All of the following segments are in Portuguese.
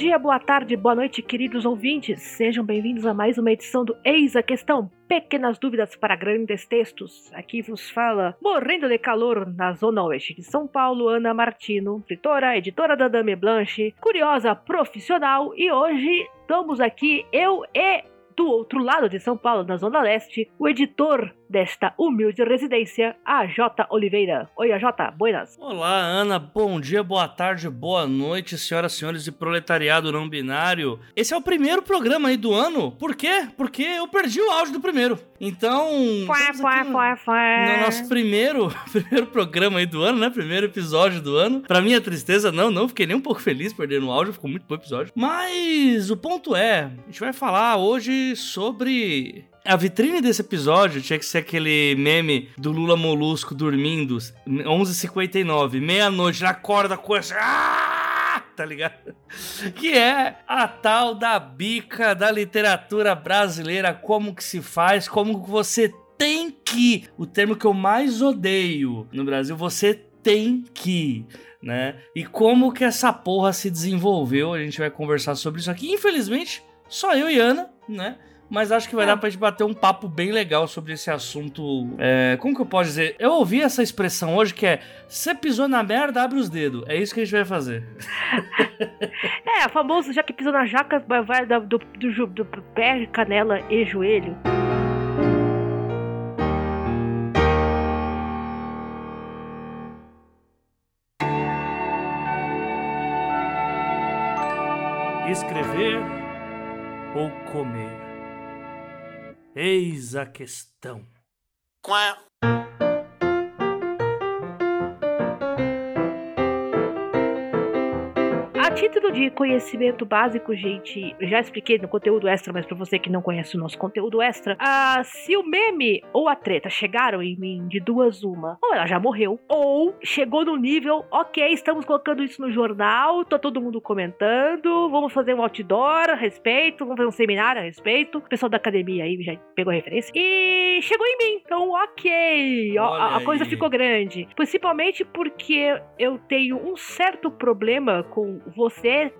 dia, boa tarde, boa noite, queridos ouvintes. Sejam bem-vindos a mais uma edição do Eis a Questão. Pequenas dúvidas para grandes textos. Aqui vos fala, morrendo de calor na zona oeste de São Paulo, Ana Martino, escritora, editora da Dame Blanche, curiosa profissional, e hoje estamos aqui eu e do outro lado de São Paulo, na Zona Leste, o editor desta humilde residência, a J. Oliveira. Oi, AJ, buenas. Olá, Ana, bom dia, boa tarde, boa noite, senhoras e senhores de proletariado não binário. Esse é o primeiro programa aí do ano, por quê? Porque eu perdi o áudio do primeiro. Então, fuá, fuá, no, fuá, fuá. no nosso primeiro, primeiro programa aí do ano, né? Primeiro episódio do ano. Pra minha tristeza, não, não fiquei nem um pouco feliz perdendo o áudio, ficou muito bom episódio. Mas o ponto é, a gente vai falar hoje sobre a vitrine desse episódio tinha que ser aquele meme do Lula Molusco dormindo, 11h59, meia-noite, na corda com essa. Ah! Tá ligado? Que é a tal da bica da literatura brasileira, como que se faz, como que você tem que. O termo que eu mais odeio no Brasil, você tem que né? E como que essa porra se desenvolveu, a gente vai conversar sobre isso aqui. Infelizmente, só eu e Ana, né? Mas acho que vai É. dar pra gente bater um papo bem legal sobre esse assunto. É, como que eu posso dizer? Eu ouvi essa expressão hoje que é: você pisou na merda, abre os dedos. É isso que a gente vai fazer. É, famoso, já que pisou na jaca, vai, do, do, ju- do pé, canela e joelho. Escrever ou comer? Eis a questão. A título de conhecimento básico, gente, já expliquei no conteúdo extra, mas pra você que não conhece o nosso conteúdo extra, ah, se o meme ou a treta chegaram em mim de duas uma, ou ela já morreu, ou chegou no nível, ok, estamos colocando isso no jornal, tá todo mundo comentando, vamos fazer um outdoor a respeito, vamos fazer um seminário a respeito, o pessoal da academia aí já pegou a referência, e chegou em mim, então ok, a, a coisa ficou grande, principalmente porque eu tenho um certo problema com você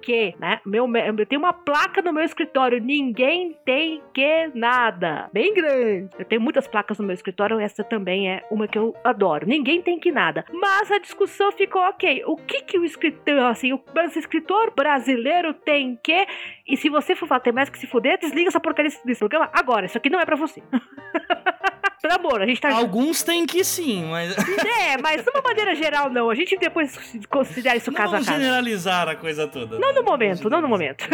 que, né? Meu, eu tenho uma placa no meu escritório, ninguém tem que nada. Bem grande. Eu tenho muitas placas no meu escritório, essa também é uma que eu adoro. Ninguém tem que nada. Mas a discussão ficou ok. O que que o escritor, assim, o escritor brasileiro tem que. E se você for falar, tem mais que se fuder, desliga essa porcaria desse, programa agora. Isso aqui não é pra você. Pelo amor, a gente tá. Alguns têm que sim, mas É, mas de uma maneira geral, não. A gente depois considera isso não caso a vamos caso. generalizar a coisa toda. Não no momento, não no momento.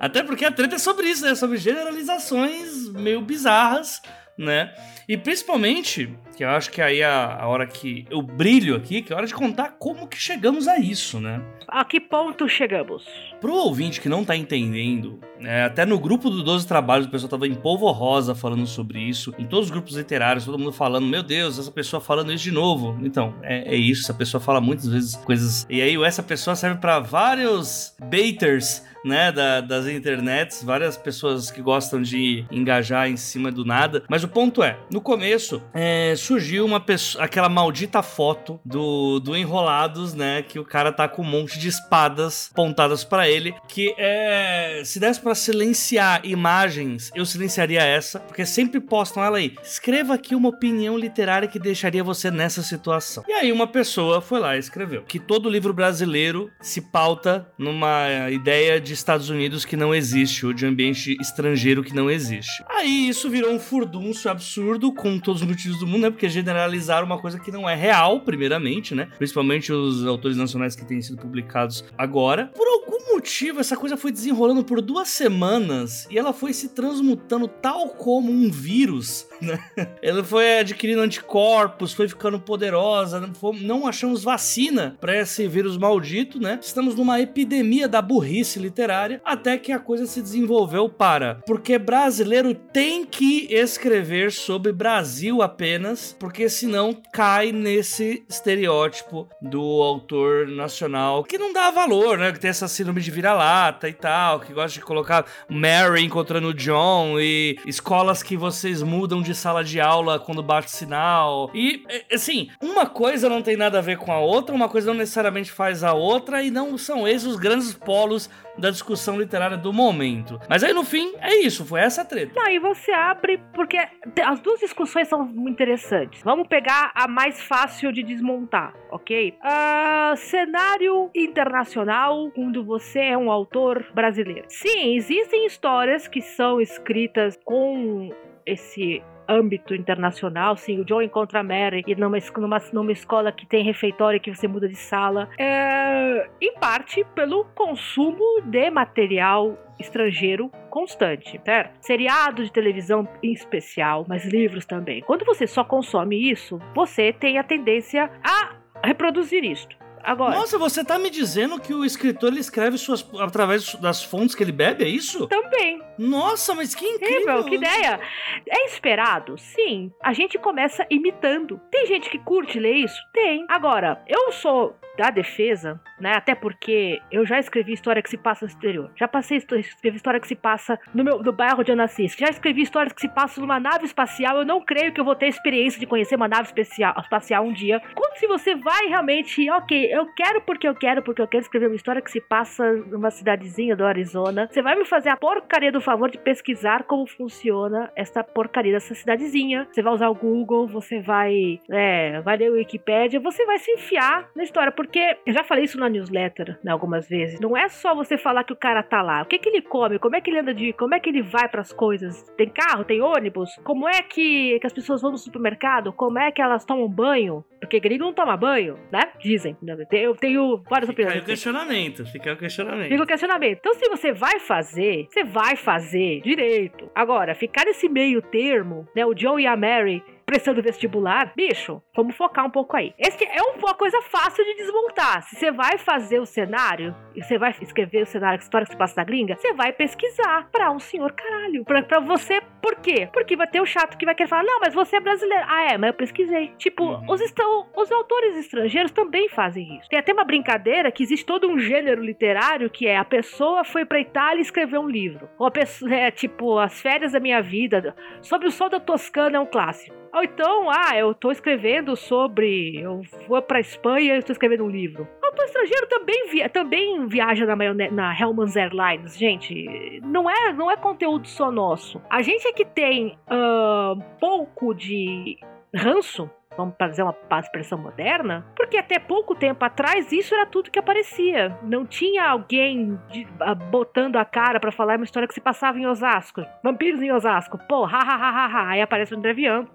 Até porque a treta é sobre isso, né? Sobre generalizações meio bizarras, né? E principalmente, que eu acho que aí é a, hora que eu brilho aqui, que é a hora de contar como que chegamos a isso, né? A que ponto chegamos? Pro ouvinte que não tá entendendo, é, até no grupo do 12 Trabalhos o pessoal tava em polvo rosa falando sobre isso, em todos os grupos literários, todo mundo falando, meu Deus, essa pessoa falando isso de novo. Então, é, é isso, essa pessoa fala muitas vezes coisas. E aí, essa pessoa serve pra vários baiters, né, da- das internets, várias pessoas que gostam de engajar em cima do nada. Mas o ponto é, no começo, é, surgiu uma pessoa, aquela maldita foto do, do Enrolados, né, que o cara tá com um monte de espadas apontadas pra ele, que é, se desse pra silenciar imagens, eu silenciaria essa, porque sempre postam ela aí. Escreva aqui uma opinião literária que deixaria você nessa situação. E aí uma pessoa foi lá e escreveu que todo livro brasileiro se pauta numa ideia de Estados Unidos que não existe, ou de ambiente estrangeiro que não existe. Aí isso virou um furdúncio absurdo, com todos os motivos do mundo, né? Porque generalizaram uma coisa que não é real, primeiramente, né? Principalmente os autores nacionais que têm sido publicados agora. Por algum motivo, essa coisa foi desenrolando por duas semanas e ela foi se transmutando tal como um vírus, né? Ela foi adquirindo anticorpos, foi ficando poderosa, não fom- não achamos vacina para esse vírus maldito, né? Estamos numa epidemia da burrice literária literária, até que a coisa se desenvolveu para. Porque brasileiro tem que escrever sobre Brasil apenas, porque senão cai nesse estereótipo do autor nacional que não dá valor, né? Que tem essa síndrome de vira-lata e tal, que gosta de colocar Mary encontrando John e escolas que vocês mudam de sala de aula quando bate sinal. E, é, assim, uma coisa não tem nada a ver com a outra, uma coisa não necessariamente faz a outra, e não são esses os grandes polos da discussão literária do momento. Mas aí no fim, é isso, foi essa treta. Não, e você abre, porque as duas discussões são interessantes. Vamos pegar a mais fácil de desmontar, ok? Uh, cenário internacional quando você é um autor brasileiro. Sim, existem histórias que são escritas com esse âmbito internacional, sim, o Joe encontra a Mary e numa, numa, numa escola que tem refeitório que você muda de sala, é, em parte pelo consumo de material estrangeiro constante, certo? Seriado de televisão em especial, mas livros também. Quando você só consome isso, você tem a tendência a reproduzir isto. Agora. Nossa, você tá me dizendo que o escritor ele escreve suas, através das fontes que ele bebe, é isso? Também. Nossa, mas que incrível! incrível que ideia! É esperado? Sim. A gente começa imitando. Tem gente que curte ler isso? Tem. Agora, eu sou da defesa, né? Até porque eu já escrevi história que se passa no exterior. Já passei escrevi história que se passa no meu no bairro de eu nasci. Já escrevi histórias que se passam numa nave espacial. Eu não creio que eu vou ter experiência de conhecer uma nave espacial, espacial um dia. Quando se você vai realmente, ok, eu quero porque eu quero, porque eu quero escrever uma história que se passa numa cidadezinha do Arizona. Você vai me fazer a porcaria do favor de pesquisar como funciona essa porcaria dessa cidadezinha. Você vai usar o Google, você vai, é, vai ler o Wikipedia, você vai se enfiar na história porque eu já falei isso na newsletter né, algumas vezes. Não é só você falar que o cara tá lá. O que, que ele come? Como é que ele anda de. Como é que ele vai para as coisas? Tem carro? Tem ônibus? Como é que, que as pessoas vão no supermercado? Como é que elas tomam banho? Porque gringo não toma banho, né? Dizem. Eu tenho várias opiniões. Fica o questionamento, fica o questionamento. Fica o questionamento. Então, se você vai fazer, você vai fazer direito. Agora, ficar nesse meio termo, né? O John e a Mary prestando vestibular, bicho, vamos focar um pouco aí. Esse é uma coisa fácil de desmontar. Se você vai fazer o cenário, e você vai escrever o cenário, a história que se passa na gringa, você vai pesquisar pra um senhor caralho. Pra, pra você, por quê? Porque vai ter o chato que vai querer falar, não, mas você é brasileiro. Ah, é, mas eu pesquisei. Tipo, uhum. os, estão, os autores estrangeiros também fazem isso. Tem até uma brincadeira que existe todo um gênero literário que é a pessoa foi pra Itália e escreveu um livro. Ou a pessoa, é tipo, As Férias da Minha Vida, Sobre o Sol da Toscana é um clássico. Ou então, ah, eu tô escrevendo sobre. Eu vou pra Espanha e estou escrevendo um livro. O autor estrangeiro também, via, também viaja na, na Hellman's Airlines, gente. Não é, não é conteúdo só nosso. A gente é que tem uh, pouco de ranço vamos fazer uma expressão moderna, porque até pouco tempo atrás isso era tudo que aparecia. Não tinha alguém de, a, botando a cara para falar uma história que se passava em Osasco. Vampiros em Osasco. Pô, ha, ha, ha, ha, ha. Aí aparece o André Bianco.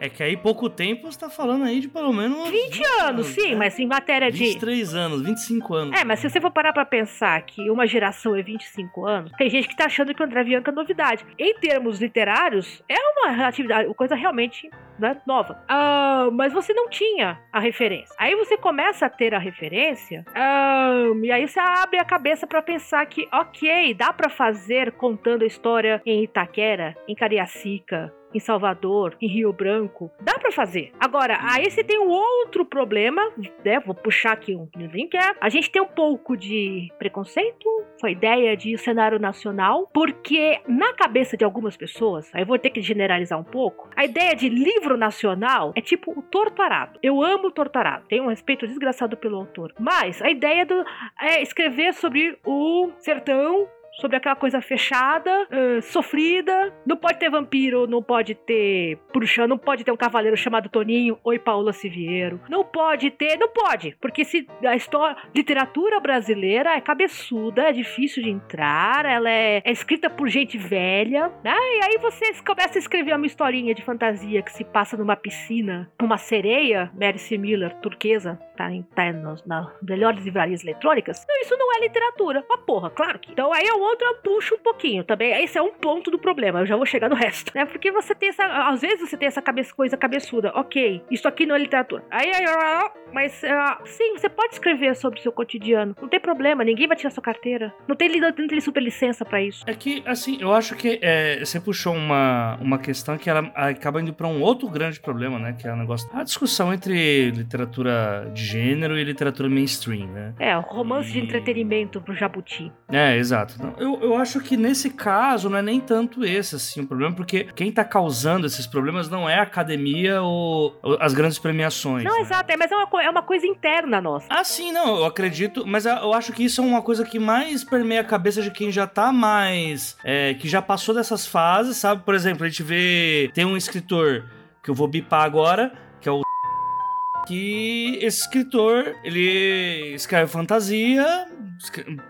É que aí pouco tempo você tá falando aí de pelo menos 20, 20 anos, anos, sim, né? mas em matéria 23 de 23 anos, 25 anos. É, mas se você for parar para pensar que uma geração é 25 anos, tem gente que tá achando que o André Bianco é novidade. Em termos literários, é uma relatividade, coisa realmente né, nova. Uh, mas você não tinha a referência. Aí você começa a ter a referência uh, e aí você abre a cabeça para pensar que, ok, dá para fazer contando a história em Itaquera, em Cariacica, em Salvador, em Rio Branco. Dá para fazer. Agora, aí você tem um outro problema, né? Vou puxar aqui um link, é a gente tem um pouco de preconceito com a ideia de cenário nacional, porque na cabeça de algumas pessoas, aí vou ter que generalizar um pouco, a ideia de livro nacional é tipo o Torturado. Eu amo o Torturado, tenho um respeito desgraçado pelo autor, mas a ideia do, é escrever sobre o sertão sobre aquela coisa fechada, uh, sofrida. Não pode ter vampiro, não pode ter bruxa, não pode ter um cavaleiro chamado Toninho. Oi, Paula Siviero. Não pode ter, não pode, porque se a história, literatura brasileira é cabeçuda, é difícil de entrar, ela é, é escrita por gente velha, né? E aí você começa a escrever uma historinha de fantasia que se passa numa piscina, uma sereia, Mary C. Miller, turquesa, tá, em, tá nas, melhores livrarias eletrônicas. Então, isso não é literatura. Uma porra, claro que. Então aí eu o outro eu puxo um pouquinho também. Esse é um ponto do problema. Eu já vou chegar no resto. Né? Porque você tem essa. Às vezes você tem essa cabeça, coisa cabeçuda. Ok, isso aqui não é literatura. Aí, aí, aí mas uh, sim, você pode escrever sobre o seu cotidiano. Não tem problema, ninguém vai tirar sua carteira. Não tem, não tem super licença para isso. É que, assim, eu acho que é, você puxou uma, uma questão que ela acaba indo para um outro grande problema, né? Que é o negócio. A discussão entre literatura de gênero e literatura mainstream, né? É, o romance e... de entretenimento pro Jabuti. É, exato. Eu, eu acho que nesse caso não é nem tanto esse, assim, o problema, porque quem tá causando esses problemas não é a academia ou, ou as grandes premiações. Não, né? exato, é, mas é uma, é uma coisa interna nossa. Ah, sim, não, eu acredito, mas eu acho que isso é uma coisa que mais permeia a cabeça de quem já tá mais. É, que já passou dessas fases, sabe? Por exemplo, a gente vê. Tem um escritor que eu vou bipar agora, que é o que esse escritor, ele escreve fantasia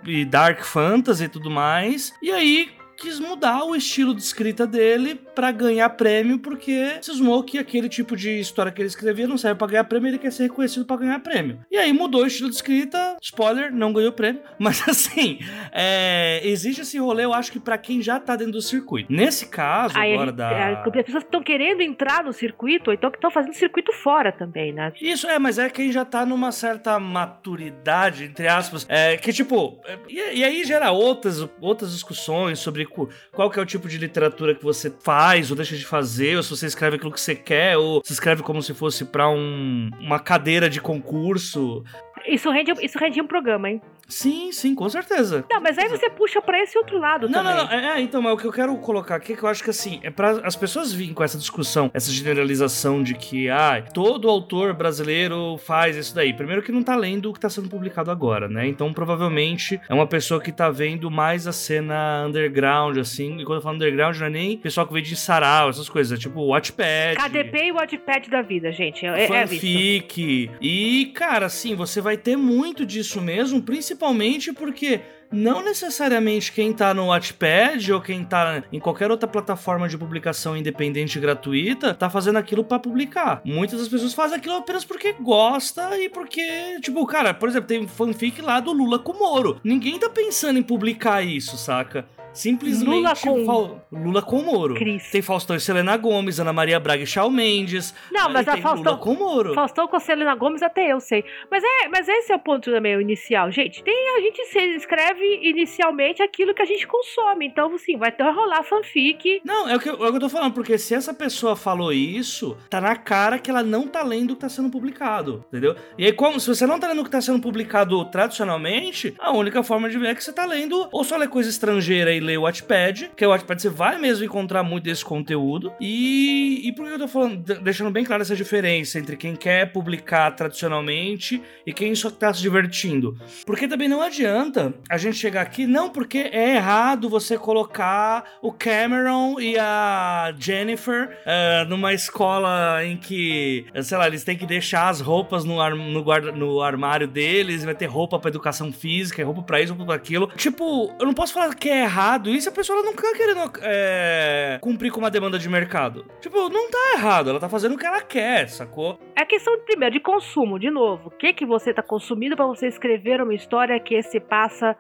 e dark fantasy e tudo mais. E aí quis mudar o estilo de escrita dele para ganhar prêmio, porque cismou que aquele tipo de história que ele escrevia não serve para ganhar prêmio, ele quer ser reconhecido para ganhar prêmio. E aí mudou o estilo de escrita, spoiler, não ganhou prêmio, mas assim, é, existe esse rolê, eu acho que para quem já tá dentro do circuito. Nesse caso, aí, agora da. É, as pessoas estão querendo entrar no circuito, ou então que estão fazendo circuito fora também, né? Isso, é, mas é quem já tá numa certa maturidade, entre aspas, é, que tipo. É, e, e aí gera outras, outras discussões sobre qual que é o tipo de literatura que você faz ou deixa de fazer, ou se você escreve aquilo que você quer, ou se escreve como se fosse para um, uma cadeira de concurso. Isso rende, isso rende um programa, hein? Sim, sim, com certeza. Não, mas aí você puxa para esse outro lado não, também. Não, não, é, então, mas o que eu quero colocar aqui é que eu acho que assim, é para as pessoas virem com essa discussão, essa generalização de que, ah, todo autor brasileiro faz isso daí. Primeiro que não tá lendo o que tá sendo publicado agora, né? Então, provavelmente é uma pessoa que tá vendo mais a cena underground, assim, e quando eu falo underground não é nem pessoal que vem de sarau, essas coisas, é tipo Watchpad. KDP e Watchpad da vida, gente. É, é fanfic. É e, cara, assim, você vai ter muito disso mesmo, principalmente principalmente porque não necessariamente quem tá no Wattpad ou quem tá em qualquer outra plataforma de publicação independente e gratuita tá fazendo aquilo para publicar. Muitas das pessoas fazem aquilo apenas porque gosta e porque, tipo, cara, por exemplo, tem fanfic lá do Lula com Moro. Ninguém tá pensando em publicar isso, saca? Simplesmente Lula com, Lula com Moro. Cris. Tem Faustão e Selena Gomes, Ana Maria Braga e Shawn Mendes. Não, mas a Faustão Lula com Moro. Faustão com a Selena Gomes até eu sei. Mas é, mas esse é o ponto também o inicial. Gente, tem a gente escreve inicialmente aquilo que a gente consome. Então, assim, vai ter rolar fanfic. Não, é o, que, é o que eu tô falando, porque se essa pessoa falou isso, tá na cara que ela não tá lendo o que tá sendo publicado, entendeu? E aí, como, se você não tá lendo o que tá sendo publicado tradicionalmente, a única forma de ver é que você tá lendo ou só lê coisa estrangeira e o Wattpad, que o Wattpad você vai mesmo encontrar muito desse conteúdo. E, e por que eu tô falando, deixando bem clara essa diferença entre quem quer publicar tradicionalmente e quem só tá se divertindo? Porque também não adianta a gente chegar aqui, não porque é errado você colocar o Cameron e a Jennifer uh, numa escola em que, sei lá, eles têm que deixar as roupas no, ar, no, guarda, no armário deles, vai ter roupa para educação física, roupa para isso, roupa pra aquilo. Tipo, eu não posso falar que é errado errado isso, a pessoa não tá querendo é, cumprir com uma demanda de mercado. Tipo, não tá errado, ela tá fazendo o que ela quer, sacou? É questão, primeiro, de consumo, de novo. O que, que você tá consumindo para você escrever uma história que se passa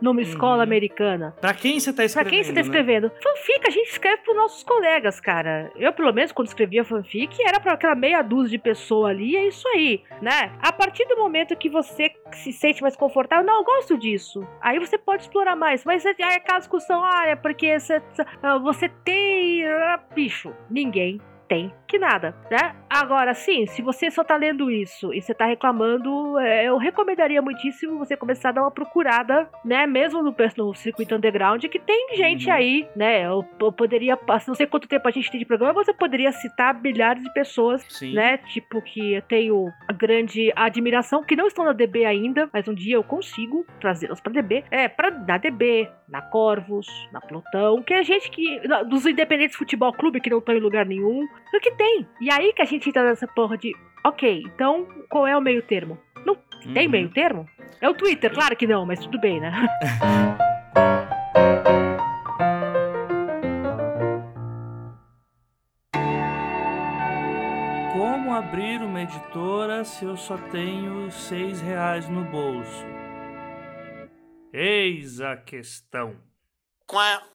numa escola uhum. americana. Pra quem você tá escrevendo? Pra quem você tá escrevendo? Né? Fanfic a gente escreve pros nossos colegas, cara. Eu, pelo menos, quando escrevia fanfic, era pra aquela meia dúzia de pessoa ali, é isso aí, né? A partir do momento que você se sente mais confortável, não, eu gosto disso. Aí você pode explorar mais. Mas aí é aquela discussão, ah, é porque você, você tem. Ah, bicho, ninguém tem que nada, né? Agora, sim, se você só tá lendo isso e você tá reclamando, é, eu recomendaria muitíssimo você começar a dar uma procurada, né? Mesmo no, no circuito underground, que tem gente uhum. aí, né? Eu, eu, poderia, não sei quanto tempo a gente tem de programa, você poderia citar milhares de pessoas, sim. né? Tipo, que eu tenho grande admiração, que não estão na DB ainda, mas um dia eu consigo trazê-las pra DB. É, pra, na DB, na Corvos, na Plutão, que é gente que. Dos Independentes Futebol Clube que não estão em lugar nenhum. O que tem. E aí que a gente entra nessa porra de. Ok, então qual é o meio termo? Não tem uhum. meio termo? É o Twitter, claro que não, mas tudo bem, né? Como abrir uma editora se eu só tenho seis reais no bolso? Eis a questão. Quá.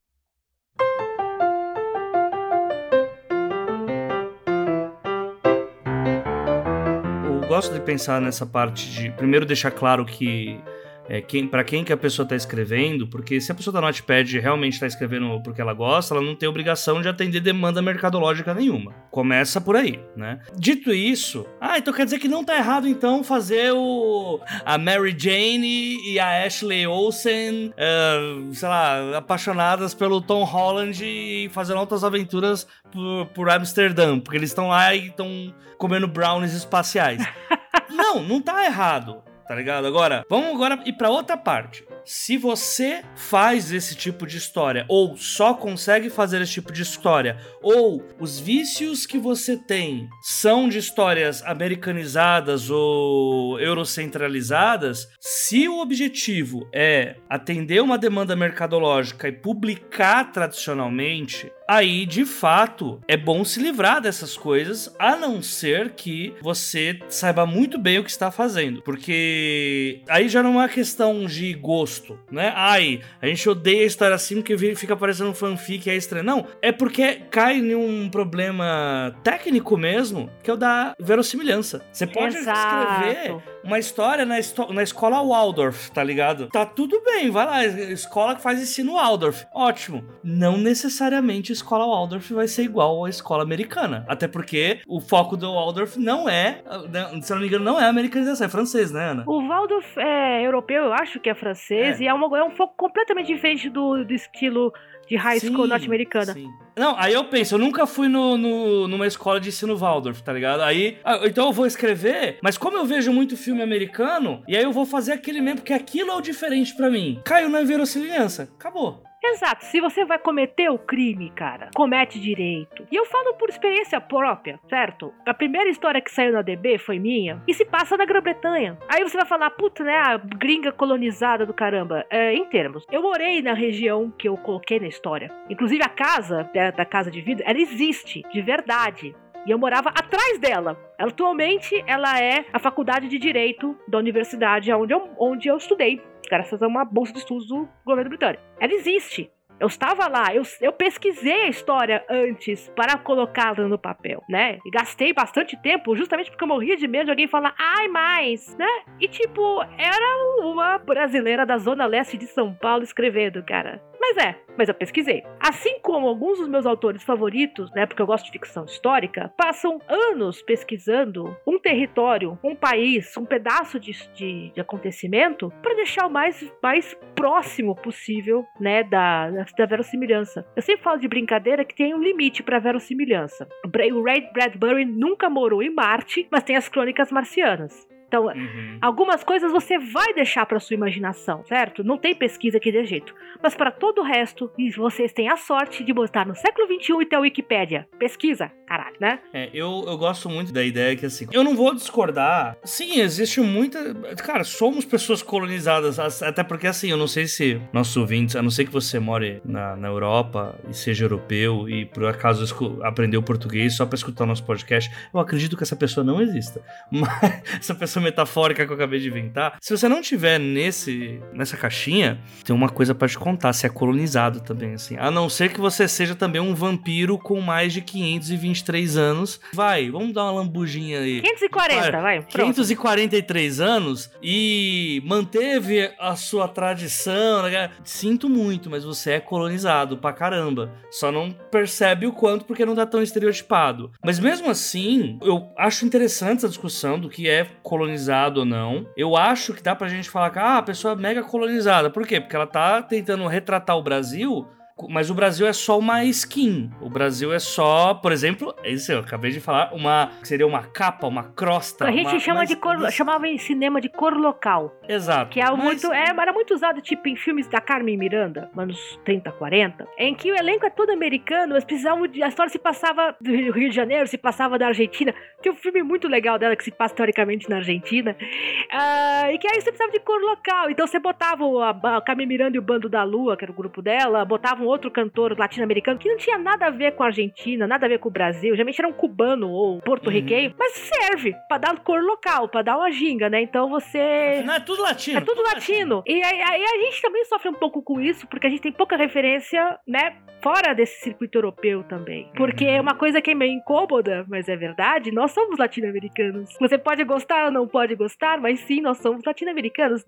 Gosto de pensar nessa parte de primeiro deixar claro que é, quem, para quem que a pessoa está escrevendo, porque se a pessoa da Notepad realmente está escrevendo porque ela gosta, ela não tem obrigação de atender demanda mercadológica nenhuma. Começa por aí, né? Dito isso, ah, então quer dizer que não tá errado então fazer o a Mary Jane e a Ashley Olsen, uh, sei lá, apaixonadas pelo Tom Holland e fazendo outras aventuras por, por Amsterdã, porque eles estão lá e estão comendo brownies espaciais. não, não tá errado tá ligado? Agora, vamos agora ir para outra parte. Se você faz esse tipo de história, ou só consegue fazer esse tipo de história, ou os vícios que você tem são de histórias americanizadas ou eurocentralizadas, se o objetivo é atender uma demanda mercadológica e publicar tradicionalmente, aí de fato é bom se livrar dessas coisas, a não ser que você saiba muito bem o que está fazendo, porque aí já não é uma questão de gosto, né? Ai, a gente odeia história assim porque fica parecendo um fanfic é estranho. Não, é porque cai em um problema técnico mesmo, que é o da verossimilhança. Você pode Exato. escrever uma história na, na escola Waldorf, tá ligado? Tá tudo bem, vai lá, escola que faz ensino Waldorf. Ótimo. Não necessariamente a escola Waldorf vai ser igual à escola americana. Até porque o foco do Waldorf não é, né, se não me engano, não é americanização, é francês, né, Ana? O Waldorf é europeu, eu acho que é francês, é. e é, uma, é um foco completamente diferente do, do estilo de high school norte-americana. Não, aí eu penso, eu nunca fui no, no, numa escola de ensino Waldorf, tá ligado? Aí, ah, então eu vou escrever, mas como eu vejo muito filme americano, e aí eu vou fazer aquele mesmo, porque aquilo é o diferente para mim. Caiu na verossimilhança. Acabou. Exato. Se você vai cometer o crime, cara, comete direito. E eu falo por experiência própria, certo? A primeira história que saiu na DB foi minha e se passa na Grã-Bretanha. Aí você vai falar, puta, né? A gringa colonizada do caramba. É, em termos, eu morei na região que eu coloquei na história. Inclusive a casa da, da casa de vidro, ela existe, de verdade. E eu morava atrás dela. Atualmente, ela é a faculdade de Direito da universidade onde eu, onde eu estudei graças a uma bolsa de estudos do governo britânico. Ela existe. Eu estava lá, eu, eu pesquisei a história antes para colocá-la no papel, né? E gastei bastante tempo justamente porque eu morria de medo de alguém falar, ai, mais, né? E tipo, era uma brasileira da zona leste de São Paulo escrevendo, cara. Mas é, mas eu pesquisei. Assim como alguns dos meus autores favoritos, né, porque eu gosto de ficção histórica, passam anos pesquisando um território, um país, um pedaço de, de, de acontecimento para deixar o mais, mais próximo possível, né, da, da verossimilhança. Eu sempre falo de brincadeira que tem um limite para verossimilhança. O Ray Bradbury nunca morou em Marte, mas tem as crônicas marcianas. Então, uhum. algumas coisas você vai deixar para sua imaginação, certo? Não tem pesquisa que dê jeito. Mas para todo o resto, vocês têm a sorte de botar no século XXI e ter a Wikipédia. Pesquisa, caralho, né? É, eu, eu gosto muito da ideia que, assim, eu não vou discordar. Sim, existe muita. Cara, somos pessoas colonizadas. Até porque, assim, eu não sei se nossos ouvintes, a não ser que você more na, na Europa e seja europeu e por acaso aprendeu português só para escutar o nosso podcast, eu acredito que essa pessoa não exista. Mas essa pessoa essa metafórica que eu acabei de inventar. Se você não tiver nesse nessa caixinha, tem uma coisa para te contar, se é colonizado também, assim. A não ser que você seja também um vampiro com mais de 523 anos. Vai, vamos dar uma lambujinha aí. 540, vai. Pronto. 543 anos e manteve a sua tradição. Né? Sinto muito, mas você é colonizado pra caramba. Só não percebe o quanto porque não tá tão estereotipado. Mas mesmo assim, eu acho interessante essa discussão do que é colonizado colonizado ou não. Eu acho que dá pra gente falar que ah, a pessoa é mega colonizada. Por quê? Porque ela tá tentando retratar o Brasil mas o Brasil é só uma skin. O Brasil é só, por exemplo, isso eu acabei de falar, uma seria uma capa, uma crosta. A gente uma, chama de cor, chamava em cinema de cor local. Exato. Que é mas... muito, é, era muito usado tipo em filmes da Carmen Miranda, anos 30, 40, em que o elenco é todo americano, mas precisavam de, a história se passava do Rio de Janeiro, se passava da Argentina. Tem um filme muito legal dela que se passa teoricamente na Argentina. Uh, e que aí você precisava de cor local. Então você botava a, a Carmen Miranda e o Bando da Lua, que era o grupo dela, botavam outro cantor latino-americano que não tinha nada a ver com a Argentina, nada a ver com o Brasil. Geralmente era um cubano ou porto-riquenho, uhum. mas serve pra dar cor local, pra dar uma ginga, né? Então você. Não, é tudo latino. É tudo, tudo latino. latino. E aí, aí, a gente também sofre um pouco com isso, porque a gente tem pouca referência, né? Fora desse circuito europeu também. Porque é uma coisa que é meio incômoda, mas é verdade, nós somos latino-americanos. Você pode gostar ou não pode gostar, mas sim, nós somos latino-americanos.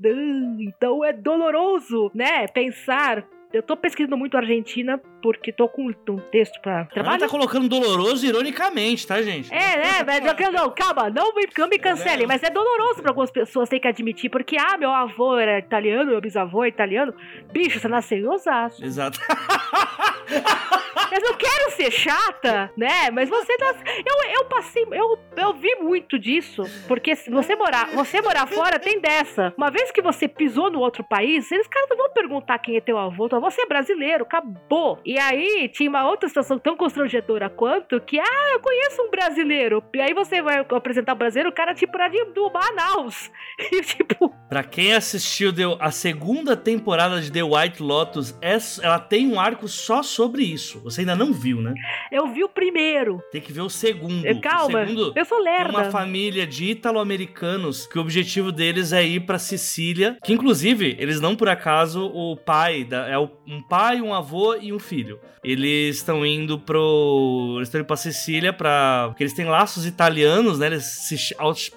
Então é doloroso, né? Pensar eu tô pesquisando muito Argentina porque tô com um texto pra trabalhar. tá colocando doloroso ironicamente, tá, gente? É, né? Mas eu, não, calma, não me, não me cancelem, é. mas é doloroso pra algumas pessoas ter que admitir, porque, ah, meu avô era italiano, meu bisavô é italiano. Bicho, você nasceu em Osasco. Exato. Eu não quero ser chata, né? Mas você nasce... eu, eu passei, eu, eu vi muito disso, porque se você morar, você morar fora tem dessa. Uma vez que você pisou no outro país, eles caras não vão perguntar quem é teu avô, tua você é brasileiro, acabou. E aí tinha uma outra situação tão constrangedora quanto que, ah, eu conheço um brasileiro. E aí você vai apresentar o brasileiro, o cara tipo era de, do Manaus. E tipo. Pra quem assistiu a segunda temporada de The White Lotus, ela tem um arco só sobre isso. Você ainda não viu, né? Eu vi o primeiro. Tem que ver o segundo. Calma, o segundo eu sou lerda. uma família de italo-americanos que o objetivo deles é ir pra Sicília. Que inclusive, eles não por acaso, o pai da, é o um pai, um avô e um filho. Eles estão indo pro. Eles estão indo pra Sicília pra. Porque eles têm laços italianos, né? Eles se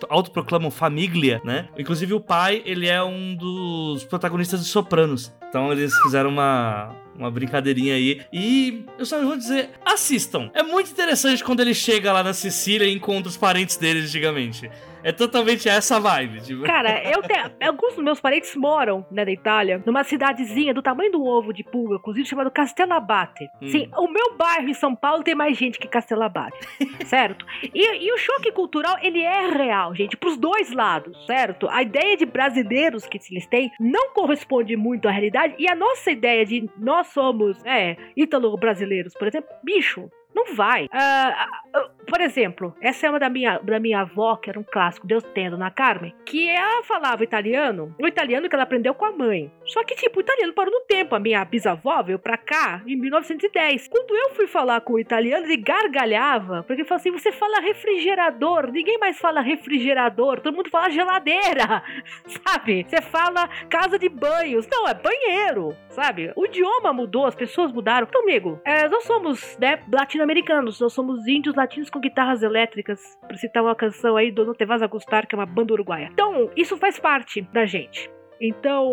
autoproclamam família, né? Inclusive o pai, ele é um dos protagonistas de Sopranos. Então eles fizeram uma, uma brincadeirinha aí. E eu só vou dizer, assistam. É muito interessante quando ele chega lá na Sicília e encontra os parentes dele antigamente. É totalmente essa vibe. Tipo. Cara, eu tenho. Alguns dos meus parentes moram, né, na Itália, numa cidadezinha do tamanho um ovo de pulga, cozido, chamado Castellabate. Hum. Sim, o meu bairro em São Paulo tem mais gente que Castellabate. certo? E, e, o choque cultural, ele é real, gente, pros dois lados, certo? A ideia de brasileiros que eles têm não corresponde muito à realidade. E a nossa ideia de nós somos, é, ítalo-brasileiros, por exemplo, bicho, não vai. Uh, por exemplo, essa é uma da minha, da minha avó, que era um clássico, Deus tendo na Carmen, que ela falava italiano, o italiano que ela aprendeu com a mãe. Só que, tipo, o italiano parou no tempo. A minha bisavó veio pra cá em 1910. Quando eu fui falar com o italiano, ele gargalhava, porque ele falou assim: você fala refrigerador, ninguém mais fala refrigerador, todo mundo fala geladeira, sabe? Você fala casa de banhos. Não, é banheiro, sabe? O idioma mudou, as pessoas mudaram. Então, amigo, é, nós somos, né, latino americanos Nós somos índios latinos com guitarras elétricas, pra citar uma canção aí do No Te Vas a Gustar, que é uma banda uruguaia. Então, isso faz parte da gente. Então,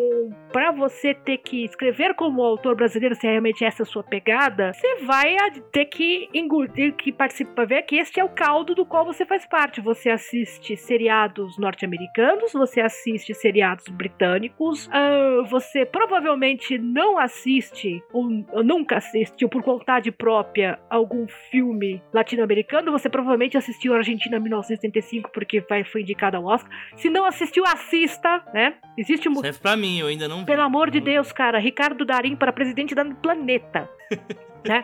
para você ter que escrever como autor brasileiro, se realmente essa é a sua pegada, você vai ter que engolir, que participar, ver que este é o caldo do qual você faz parte. Você assiste seriados norte-americanos, você assiste seriados britânicos, uh, você provavelmente não assiste, ou, ou nunca assistiu por vontade própria, algum filme latino-americano, você provavelmente assistiu Argentina 1975 porque vai, foi indicado ao Oscar. Se não assistiu, assista, né? Existe Serve pra mim, eu ainda não vi. Pelo amor de Deus, cara. Ricardo Darim para presidente do planeta. né?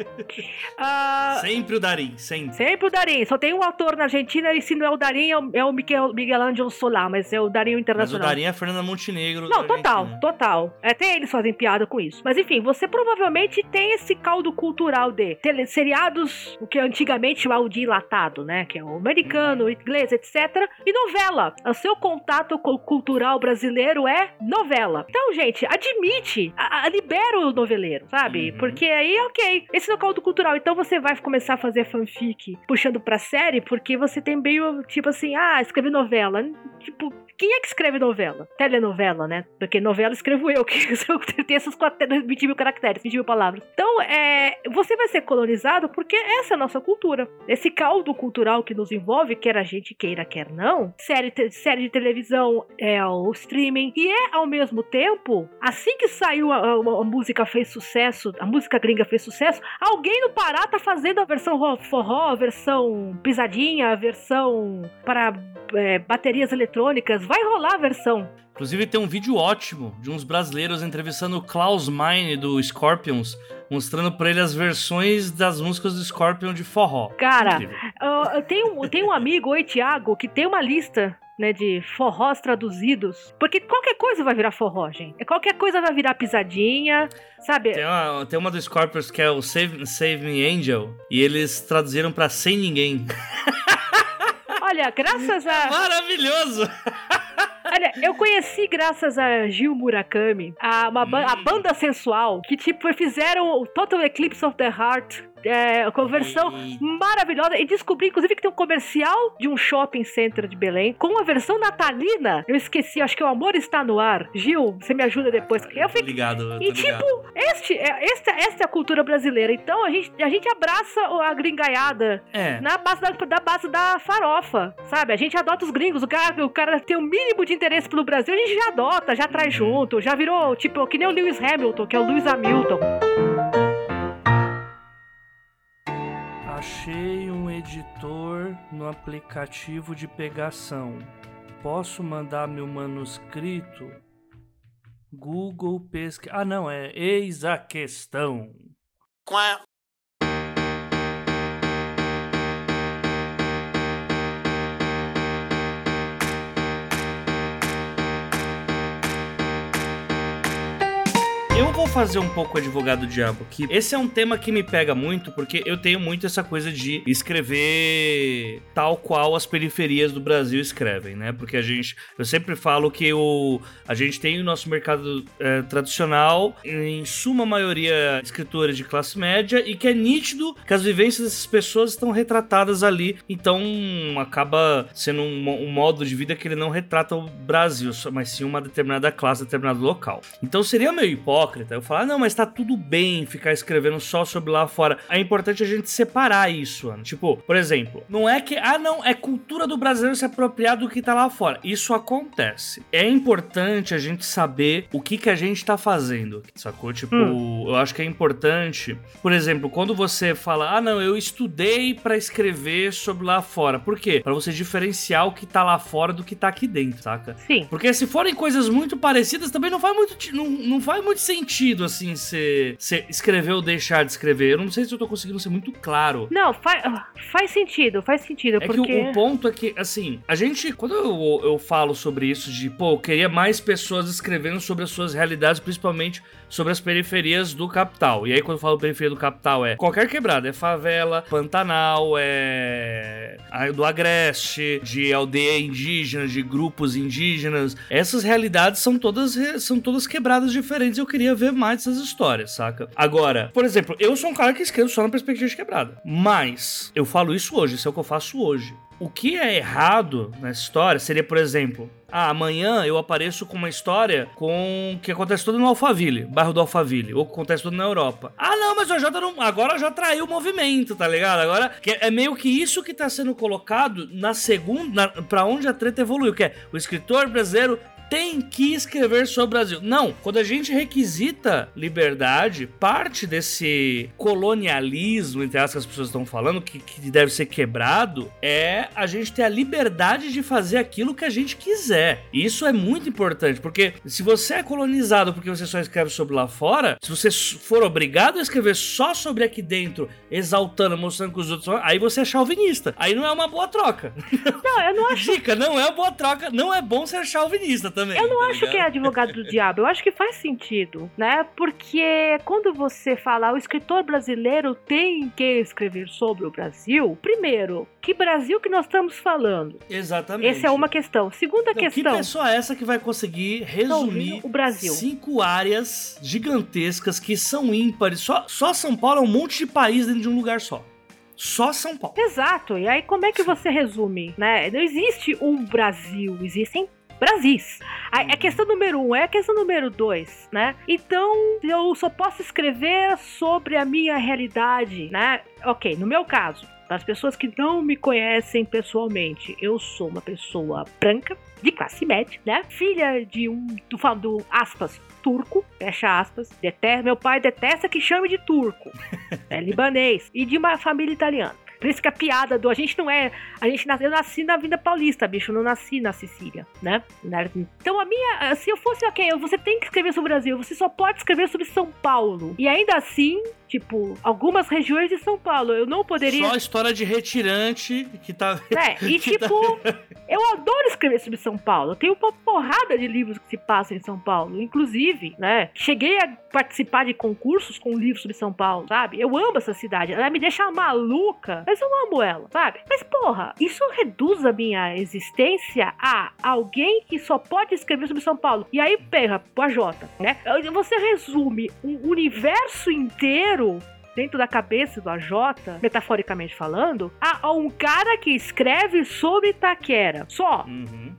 Uh, sempre o Darim, sempre. Sempre o Darim. Só tem um autor na Argentina e se não é o Darim, é o, é o Miguel, Miguel Angel Solar, mas é o Darim internacional. Mas o Darim é a Fernanda Montenegro. Não, total, total. Até eles fazem piada com isso. Mas enfim, você provavelmente tem esse caldo cultural de tele, seriados, o que antigamente chamava de enlatado, né? Que é o americano, o inglês, etc. E novela. O seu contato com o cultural brasileiro é novela. Então, gente, admite, a, a, libera o noveleiro, sabe? Uhum. Porque aí, ok, esse é o caldo cultural. Então você vai começar a fazer fanfic puxando pra série, porque você tem meio, tipo assim, ah, escrever novela. Tipo, quem é que escreve novela? Telenovela, né? Porque novela escrevo eu, que tem essas 20 mil caracteres, 20 mil palavras. Então, é, você vai ser colonizado porque essa é a nossa cultura. Esse caldo cultural que nos envolve, quer a gente queira, quer não. Série, série de televisão, é o streaming. E é, ao mesmo tempo, assim que saiu a, a, a música fez sucesso, a música gringa fez sucesso, alguém no Pará tá fazendo a versão forró, a versão pisadinha, a versão para é, baterias eletrônicas vai rolar a versão. Inclusive tem um vídeo ótimo de uns brasileiros entrevistando o Klaus Meine do Scorpions, mostrando pra ele as versões das músicas do Scorpion de forró. Cara, eu, eu tenho um amigo, oi Thiago, que tem uma lista né, de forrós traduzidos. Porque qualquer coisa vai virar forró, gente. Qualquer coisa vai virar pisadinha, sabe? Tem uma, tem uma do Scorpions que é o Save, Save Me Angel, e eles traduziram pra Sem Ninguém. Olha, graças a. Maravilhoso! Olha, eu conheci graças a Gil Murakami, a, uma, a Hum. banda sensual, que tipo fizeram o Total Eclipse of the Heart, é, com versão E- maravilhosa. E descobri, inclusive, que tem um comercial de um shopping center de Belém com a versão natalina. Eu esqueci, acho que o Amor Está no Ar. Gil, você me ajuda depois. Eu Tô fiquei. ligado, eu E ligado. tipo, este, é, esta, esta é a cultura brasileira. Então a gente, a gente abraça a gringaiada É, na base da, da base da farofa, sabe? A gente adota os gringos, o cara, o cara tem o mínimo de interesse pelo Brasil, a gente já adota, já traz Uhum. junto, já virou, tipo, que nem o Lewis Hamilton, que é o Lewis Hamilton. Achei um editor no aplicativo de pegação. Posso mandar meu manuscrito? Google pesquisa. Ah, não, é eis a questão. Eu vou fazer um pouco advogado do diabo aqui. Esse é um tema que me pega muito, porque eu tenho muito essa coisa de escrever tal qual as periferias do Brasil escrevem, né? Porque a gente, eu sempre falo que o, a gente tem o nosso mercado eh, tradicional, em suma maioria escritores de classe média, e que é nítido que as vivências dessas pessoas estão retratadas ali, então acaba sendo um, um modo de vida que ele não retrata o Brasil, mas sim uma determinada classe, determinado local. Então seria meio hipócrita eu falar, ah, não, mas tá tudo bem ficar escrevendo só sobre lá fora. É importante a gente separar isso, Ana. Tipo, por exemplo, não é que, ah, não, é cultura do brasileiro se apropriar do que tá lá fora. Isso acontece. É importante a gente saber o que que a gente tá fazendo, sacou? Tipo, eu acho que é importante, por exemplo, quando você fala, ah, não, eu estudei pra escrever sobre lá fora. Por quê? Pra você diferenciar o que tá lá fora do que tá aqui dentro, saca? Sim. Porque se forem coisas muito parecidas, também não faz muito, não, não faz muito sentido, assim, você escrever ou deixar de escrever. Eu não sei se eu tô conseguindo ser muito claro. Não, faz, faz sentido, faz sentido, É que porque... o, o ponto é que, assim, a gente, quando eu, eu falo sobre isso, de, pô, eu queria mais pessoas escrevendo sobre as suas realidades, principalmente sobre as periferias do capital. E aí, quando eu falo periferia do capital, é qualquer quebrada, é favela, Pantanal, é. do Agreste, de aldeia indígena, de grupos indígenas. Essas realidades são todas, são todas quebradas diferentes. Eu queria ver mais dessas histórias, saca? Agora, por exemplo, eu sou um cara que escrevo só na perspectiva de quebrada. Mas, eu falo isso hoje, isso é o que eu faço hoje. O que é errado nessa história seria, por exemplo, ah, amanhã eu apareço com uma história com que acontece tudo no Alphaville, bairro do Alphaville, ou que acontece tudo na Europa. Ah, não, mas o Jota não, agora já traiu o movimento, tá ligado? Agora é meio que isso que tá sendo colocado na segunda, na, pra onde a treta evoluiu, que é o escritor brasileiro tem que escrever sobre o Brasil. Não, quando a gente requisita liberdade, parte desse colonialismo, entre aspas, que as pessoas estão falando, que, que deve ser quebrado, é a gente ter a liberdade de fazer aquilo que a gente quiser. E isso é muito importante, porque se você é colonizado porque você só escreve sobre lá fora, se você for obrigado a escrever só sobre aqui dentro, exaltando, mostrando que os outros são, aí você é chauvinista. Aí não é uma boa troca. Não, eu não acho Dica, não é uma boa troca, não é bom ser chauvinista também. Eu não tá acho que é ligado? advogado do diabo, eu acho que faz sentido, né? Porque quando você fala o escritor brasileiro tem que escrever sobre o Brasil, primeiro, que Brasil que nós estamos falando? Exatamente. Essa é uma questão. Segunda Não, que questão, pessoa é essa que vai conseguir resumir o Brasil. cinco áreas gigantescas que são ímpares? Só, só São Paulo é um monte de país dentro de um lugar só. Só São Paulo. Exato. E aí como é que você resume, né? Não existe um Brasil, existem Brasis. A, a questão número um é a questão número dois, né? Então, eu só posso escrever sobre a minha realidade, né? Ok, no meu caso, para as pessoas que não me conhecem pessoalmente, eu sou uma pessoa branca, de classe média, né? Filha de um, do, do aspas, turco, fecha aspas, detesta, meu pai detesta que chame de turco, é libanês, e de uma família italiana. Por isso que a piada do a gente não é. A gente nasceu, eu nasci na Vinda Paulista, bicho. Não nasci na Sicília, né? Então a minha. Se eu fosse, ok, você tem que escrever sobre o Brasil, você só pode escrever sobre São Paulo. E ainda assim, Tipo, algumas regiões de São Paulo. Eu não poderia. Só a história de retirante que tá. É, e tipo, tá... eu adoro escrever sobre São Paulo. Tenho uma porrada de livros que se passam em São Paulo. Inclusive, né? Cheguei a participar de concursos com livros sobre São Paulo, sabe? Eu amo essa cidade. Ela me deixa maluca, mas eu amo ela, sabe? Mas, porra, isso reduz a minha existência a alguém que só pode escrever sobre São Paulo. E aí, perra, o AJ, né? Você resume um universo inteiro dentro da cabeça do AJ, metaforicamente falando, a, a um cara que escreve sobre Itaquera. Só. Uhum.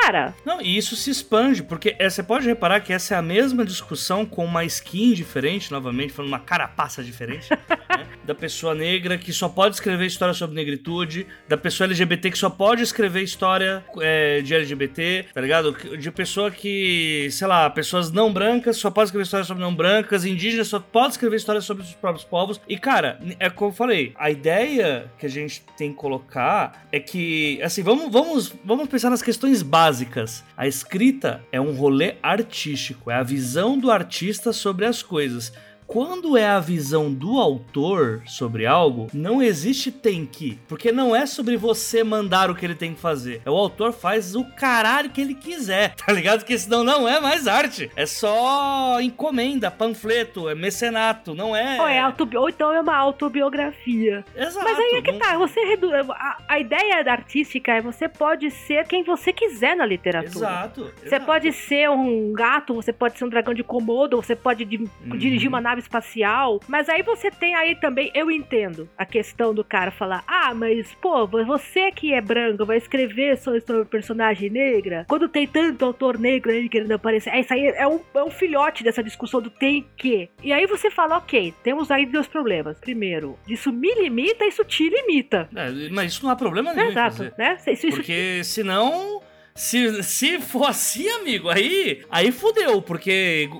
Cara. Não, e isso se expande, porque é, você pode reparar que essa é a mesma discussão com uma skin diferente, novamente, falando uma carapaça diferente, né? da pessoa negra que só pode escrever história sobre negritude, da pessoa LGBT que só pode escrever história é, de LGBT, tá ligado? De pessoa que, sei lá, pessoas não brancas só pode escrever histórias sobre não brancas, indígenas só pode escrever histórias sobre os próprios povos. E, cara, é como eu falei, a ideia que a gente tem que colocar é que, assim, vamos, vamos, vamos pensar nas questões básicas básicas. A escrita é um rolê artístico, é a visão do artista sobre as coisas quando é a visão do autor sobre algo, não existe tem que. Porque não é sobre você mandar o que ele tem que fazer. É o autor faz o caralho que ele quiser, tá ligado? Porque senão não é mais arte. É só encomenda, panfleto, é mecenato, não é. Ou, é auto... Ou então é uma autobiografia. Exato. Mas aí é que tá, você reduz. A, a ideia artística é você pode ser quem você quiser na literatura. Exato. Você exato. pode ser um gato, você pode ser um dragão de Komodo, você pode uhum. dirigir uma nave espacial. Mas aí você tem aí também, eu entendo a questão do cara falar: ah, mas pô, você que é branco vai escrever sobre personagem negra? Quando tem tanto autor negro aí querendo aparecer. É, isso aí é um, é um filhote dessa discussão do tem que. E aí você fala: ok, temos aí dois problemas. Primeiro, isso me limita, isso te limita. É, mas isso não há problema nenhum. Exato, né? Isso, Porque isso... senão se, se for assim, amigo, aí, aí fudeu, porque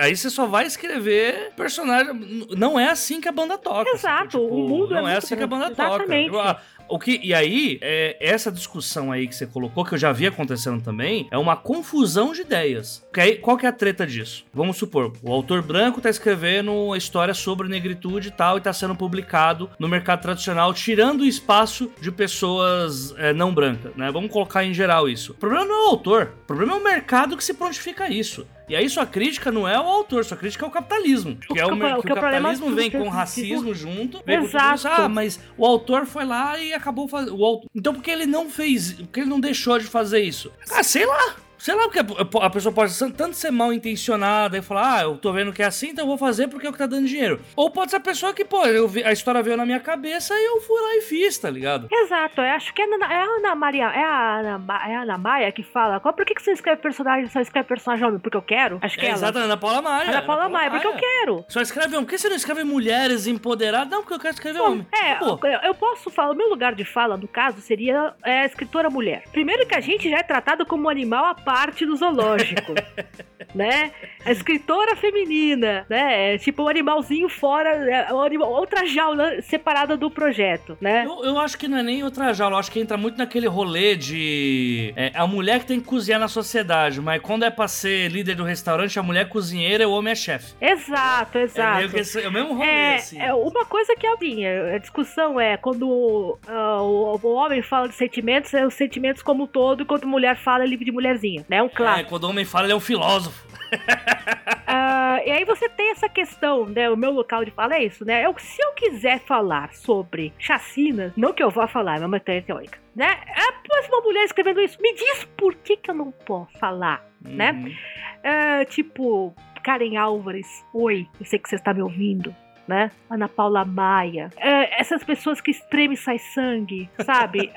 aí você só vai escrever personagem. Não é assim que a banda toca. Exato, tipo, o mundo não é, é assim que a banda Exatamente. toca. O que, e aí, é, essa discussão aí que você colocou, que eu já vi acontecendo também, é uma confusão de ideias. Okay? Qual que é a treta disso? Vamos supor, o autor branco tá escrevendo uma história sobre negritude e tal, e tá sendo publicado no mercado tradicional, tirando o espaço de pessoas é, não brancas, né? Vamos colocar em geral isso. O problema não é o autor, o problema é o mercado que se prontifica isso. E aí sua crítica não é o autor, sua crítica é o capitalismo. Que, é o, que, que, que o capitalismo vem com racismo junto. Exato. Ah, mas o autor foi lá e acabou fazendo. Então por que ele não fez? Por que ele não deixou de fazer isso? Ah, sei lá. Sei lá, porque a pessoa pode tanto ser mal intencionada e falar, ah, eu tô vendo que é assim, então eu vou fazer porque é o que tá dando dinheiro. Ou pode ser a pessoa que, pô, eu vi, a história veio na minha cabeça e eu fui lá e fiz, tá ligado? Exato, eu acho que é a, é a Ana Maria, é a Ana, é a Ana Maia que fala, por que, que você escreve personagem, só escreve personagem homem? Porque eu quero? Acho que é, é Exato, Ana Paula Maia. Ana Paula, Ana Paula Maia, porque eu quero. Só escreve homem. Por que você não escreve mulheres empoderadas? Não, porque eu quero escrever Bom, homem. É, pô. eu posso falar, o meu lugar de fala, no caso, seria é, escritora mulher. Primeiro que a gente já é tratado como um animal à parte do zoológico lógico. né? A escritora feminina, né? É tipo um animalzinho fora, é, outra jaula separada do projeto, né? Eu, eu, acho que não é nem outra jaula, eu acho que entra muito naquele rolê de. É, a mulher que tem que cozinhar na sociedade, mas quando é pra ser líder do restaurante, a mulher é cozinheira e o homem é chefe. Exato, exato. É, esse, é o mesmo rolê, é, assim. É uma coisa que assim, a discussão é quando uh, o, o, homem fala de sentimentos, é os sentimentos como um todo, e quando a mulher fala é livre de mulherzinha, né? É um clássico. É, quando o homem fala, ele é um filósofo. uh, e aí você tem essa questão, né? O meu local de fala é isso, né? Eu, se eu quiser falar sobre chacinas, não que eu vá falar, é uma matéria teórica, né? É uma mulher escrevendo isso. Me diz por que, que eu não posso falar, né? uhum. né? Uh, tipo, Karen Álvares, oi, eu sei que você está me ouvindo né? Ana Paula Maia. É, essas pessoas que espreme sai sangue, sabe?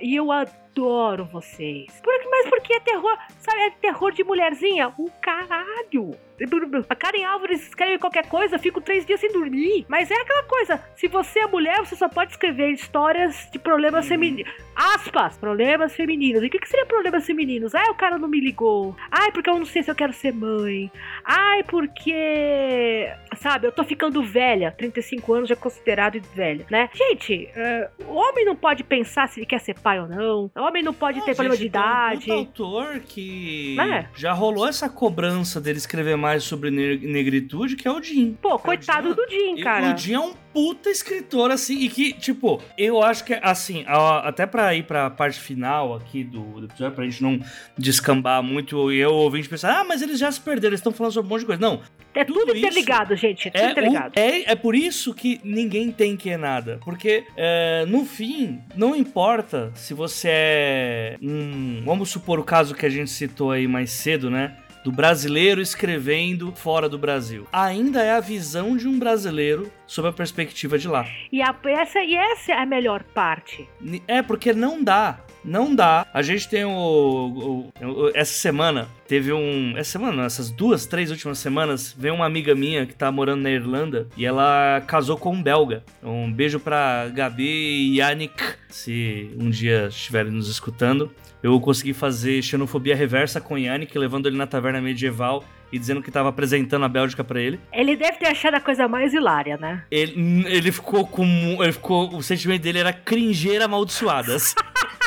E eu adoro vocês. Por, mas porque é terror, sabe? É terror de mulherzinha? O caralho! A Karen Álvares escreve qualquer coisa, fico três dias sem dormir. Mas é aquela coisa: se você é mulher, você só pode escrever histórias de problemas hum. femininos. Aspas, problemas femininos. E o que, que seria problemas femininos? Ai, o cara não me ligou. Ai, porque eu não sei se eu quero ser mãe. Ai, porque. sabe? Eu tô ficando velha. 35 anos já é considerado velha, né? Gente, uh, o homem não pode pensar se ele quer ser pai ou não. O homem não pode ter problema de idade. Tem um autor que é. já rolou essa cobrança dele escrever mais sobre negritude, que é o Jim. Pô, é coitado do Jim, cara. O Jim é um puta escritor, assim, e que, tipo, eu acho que, assim, até pra ir pra parte final aqui do, do episódio, pra gente não descambar muito e eu ouvinte pensar, ah, mas eles já se perderam, eles estão falando sobre um monte de coisa. Não. É tudo, tudo interligado, gente. É tudo é interligado. É, é por isso que ninguém tem que é nada. Porque, é, no fim, não importa se você é um. Vamos supor o caso que a gente citou aí mais cedo, né? Do brasileiro escrevendo fora do Brasil. Ainda é a visão de um brasileiro sob a perspectiva de lá. E, a, essa, e essa é a melhor parte. É, porque não dá. Não dá. A gente tem o, o, o, Essa semana teve um. Essa semana, essas duas, três últimas semanas, veio uma amiga minha que tá morando na Irlanda e ela casou com um belga. Um beijo pra Gabi e Yannick, se um dia estiverem nos escutando eu consegui fazer xenofobia reversa com Yannick, levando ele na taverna medieval e dizendo que estava apresentando a Bélgica para ele. Ele deve ter achado a coisa mais hilária, né? Ele, ele ficou com. Ele ficou. O sentimento dele era cringeira amaldiçoadas.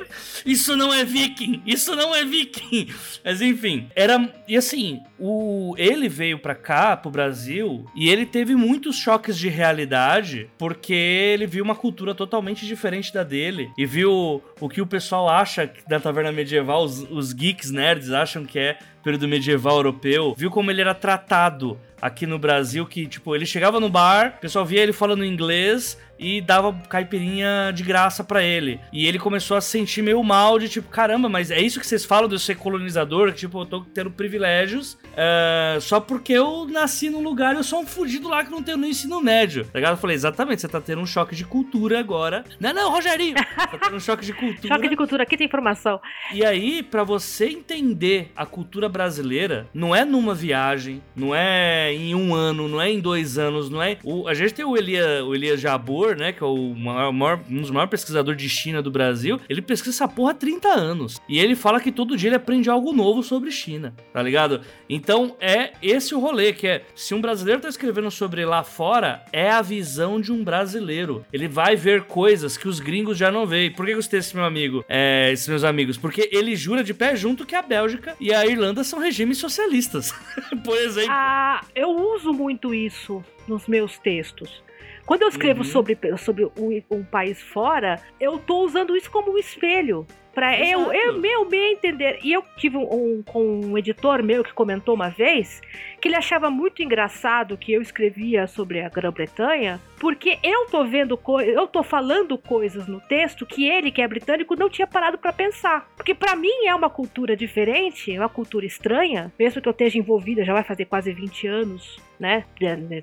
isso não é viking! Isso não é viking! Mas enfim, era. E assim, o ele veio pra cá, pro Brasil, e ele teve muitos choques de realidade, porque ele viu uma cultura totalmente diferente da dele. E viu o que o pessoal acha da taverna medieval, os, os geeks nerds acham que é período medieval europeu, viu como ele era tratado aqui no Brasil, que, tipo, ele chegava no bar, o pessoal via ele falando inglês, e dava caipirinha de graça para ele. E ele começou a se sentir meio mal de tipo, caramba, mas é isso que vocês falam de eu ser colonizador? Tipo, eu tô tendo privilégios uh, só porque eu nasci num lugar e eu sou um fudido lá que não tenho nem ensino médio. Tá ligado? Eu falei, exatamente, você tá tendo um choque de cultura agora. Não, não, Rogerinho! tá tendo um choque de cultura. choque de cultura, aqui tem informação. E aí, para você entender a cultura brasileira, não é numa viagem, não é em um ano, não é em dois anos, não é. O, a gente tem o Elia, o Elia Jabor né, que é o maior, um dos maiores pesquisadores de China do Brasil, ele pesquisa essa porra há 30 anos. E ele fala que todo dia ele aprende algo novo sobre China, tá ligado? Então é esse o rolê, que é, se um brasileiro tá escrevendo sobre lá fora, é a visão de um brasileiro. Ele vai ver coisas que os gringos já não veem. Por que eu citei esse meu amigo, é, esses meus amigos? Porque ele jura de pé junto que a Bélgica e a Irlanda são regimes socialistas, por exemplo. Ah, eu uso muito isso nos meus textos. Quando eu escrevo uhum. sobre, sobre um, um, país fora, eu tô usando isso como um espelho. Pra eu, eu, meu, me entender. E eu tive um, um, um editor meu que comentou uma vez que ele achava muito engraçado que eu escrevia sobre a Grã-Bretanha, porque eu tô vendo coisas, eu tô falando coisas no texto que ele, que é britânico, não tinha parado para pensar. Porque para mim é uma cultura diferente, é uma cultura estranha, mesmo que eu esteja envolvida, já vai fazer quase 20 anos, né,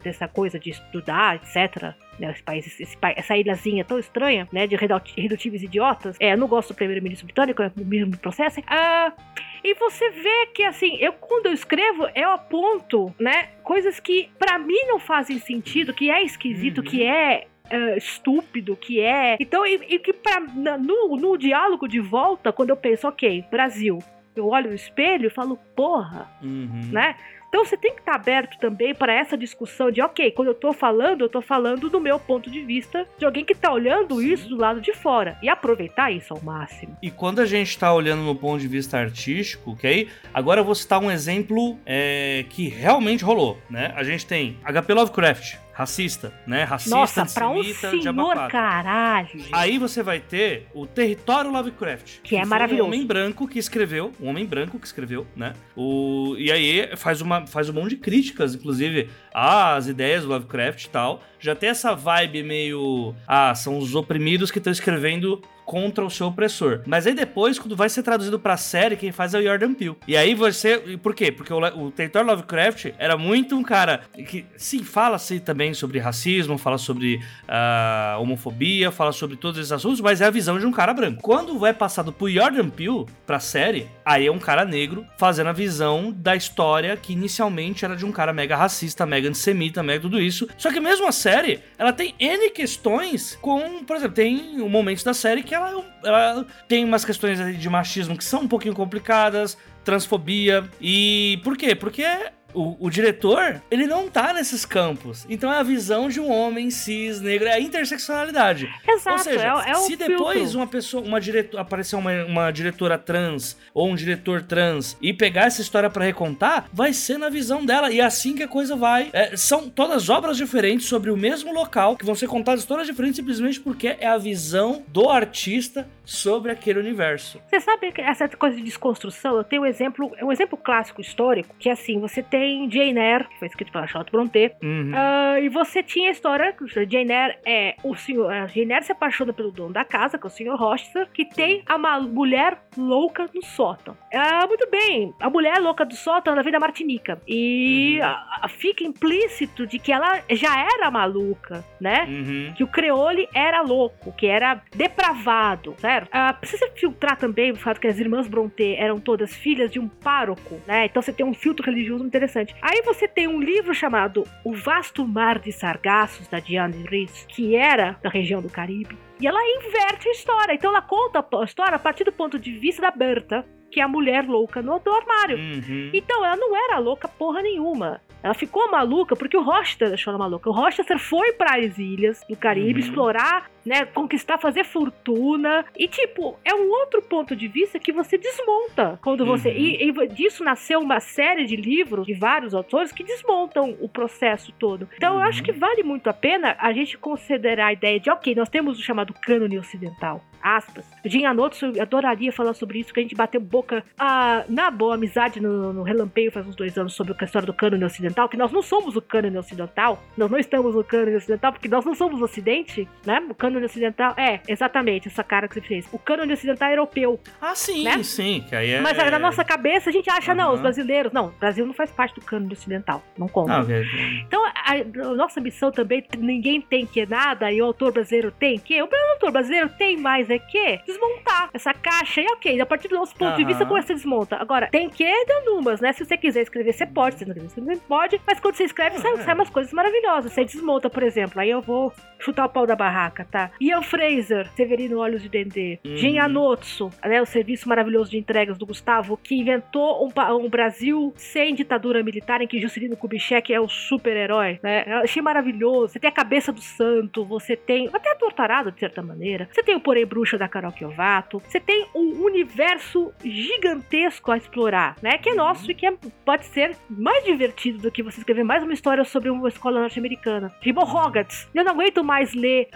dessa coisa de estudar, etc. Né, esse país, esse, essa ilhazinha tão estranha, né, de redutíveis idiotas. É, eu não gosto do primeiro-ministro britânico, é mesmo processo. Ah, e você vê que, assim, eu quando eu escrevo, eu aponto, né, coisas que para mim não fazem sentido, que é esquisito, uhum. que é Uh, estúpido que é. Então, e, e que pra, no, no diálogo de volta, quando eu penso, ok, Brasil, eu olho no espelho e falo, porra, uhum. né? Então você tem que estar aberto também para essa discussão de, ok, quando eu estou falando, eu estou falando do meu ponto de vista de alguém que está olhando isso do lado de fora e aproveitar isso ao máximo. E quando a gente está olhando no ponto de vista artístico, aí, agora eu vou citar um exemplo é, que realmente rolou, né? A gente tem HP Lovecraft, racista, né? Racista, Nossa, pra um senhor caralho. Aí você vai ter o Território Lovecraft. Que, que é maravilhoso. Um homem branco que escreveu, um homem branco que escreveu, né? O, e aí faz, uma, faz um monte de críticas, inclusive, às ideias do Lovecraft e tal. Já tem essa vibe meio... Ah, são os oprimidos que estão escrevendo contra o seu opressor. Mas aí depois, quando vai ser traduzido pra série, quem faz é o Jordan Peele. E aí você. Por quê? Porque o, o Território Lovecraft era muito um cara que, sim, fala-se também sobre racismo, fala sobre uh, homofobia, fala sobre todos esses assuntos, mas é a visão de um cara branco. Quando é passado pro Jordan Peele pra série, aí é um cara negro fazendo a visão da história que inicialmente era de um cara mega racista, mega antissemita, mega tudo isso. Só que mesmo a série, ela tem N questões com, por exemplo, tem um momento da série que que ela, ela tem umas questões de machismo que são um pouquinho complicadas, transfobia. E por quê? Porque o, o, diretor, ele não tá nesses campos. Então é a visão de um homem cis, negro, é a interseccionalidade. Exato, ou seja, é, é se depois filtro. uma pessoa, uma diretora, aparecer uma, uma diretora trans ou um diretor trans e pegar essa história para recontar, vai ser na visão dela. E é assim que a coisa vai. É, são todas obras diferentes sobre o mesmo local, que vão ser contadas histórias diferentes simplesmente porque é a visão do artista sobre aquele universo. Você sabe que essa coisa de desconstrução, eu tenho um exemplo, um exemplo clássico histórico, que é assim, você tem Jane Eyre, que foi escrito pela Charlotte Brontë, uhum. uh, e você tinha a história, Jane Eyre é o senhor, a Jane Eyre se apaixona pelo dono da casa, que é o senhor Rochester, que tem a mulher louca no sótão. Uh, muito bem, a mulher louca do sótão, ela vem da Martinica, e uhum. a, a, fica implícito de que ela já era maluca, né? Uhum. Que o Creole era louco, que era depravado, certo? Uh, precisa filtrar também o fato que as irmãs Brontë eram todas filhas de um pároco, né? Então você tem um filtro religioso interessante. Aí você tem um livro chamado O Vasto Mar de Sargassos, da Diane Rees, que era da região do Caribe. E ela inverte a história. Então ela conta a história a partir do ponto de vista da Berta, que é a mulher louca no, do armário. Uhum. Então ela não era louca porra nenhuma. Ela ficou maluca porque o Rochester deixou ela maluca. O Rochester foi para as ilhas do Caribe uhum. explorar, né, conquistar, fazer fortuna. E tipo, é um outro ponto de vista que você desmonta quando você uhum. e, e, disso nasceu uma série de livros de vários autores que desmontam o processo todo. Então eu acho uhum. que vale muito a pena a gente considerar a ideia de, OK, nós temos o chamado cânone ocidental aspas. O Jim Anotsu adoraria falar sobre isso, que a gente bateu boca ah, na boa amizade no, no Relampeio faz uns dois anos sobre a história do cânone ocidental, que nós não somos o cânone ocidental, nós não estamos no cânone ocidental, porque nós não somos o ocidente, né? O cânone ocidental é, exatamente, essa cara que você fez. O cânone ocidental é europeu. Ah, sim, né? sim. Que aí é, Mas na nossa cabeça a gente acha, uhum. não, os brasileiros, não, o Brasil não faz parte do cânone ocidental, não conta. Ah, okay. Então, a, a, nossa missão também, ninguém tem que nada, e o autor brasileiro tem que, o autor brasileiro tem mais é que desmontar essa caixa. E ok, a partir do nosso ponto uhum. de vista, como você desmonta? Agora, tem que de numas, né? Se você quiser escrever, você pode. Se não quiser, você não pode. Mas quando você escreve, uhum. sai, sai umas coisas maravilhosas. Você desmonta, por exemplo. Aí eu vou chutar o pau da barraca, tá? Ian Fraser, Severino Olhos de Dendê. Uhum. Gen Anotsu, né? O serviço maravilhoso de entregas do Gustavo, que inventou um, um Brasil sem ditadura militar, em que Juscelino Kubitschek é o super-herói, né? Eu achei maravilhoso. Você tem a cabeça do santo, você tem até a tortarada, de certa maneira. Você tem o Porém Bruxa da Carol Kiovato. Você tem um universo gigantesco a explorar, né? Que é nosso e que é, pode ser mais divertido do que você escrever mais uma história sobre uma escola norte-americana. Tipo Hogwarts. Eu não aguento mais ler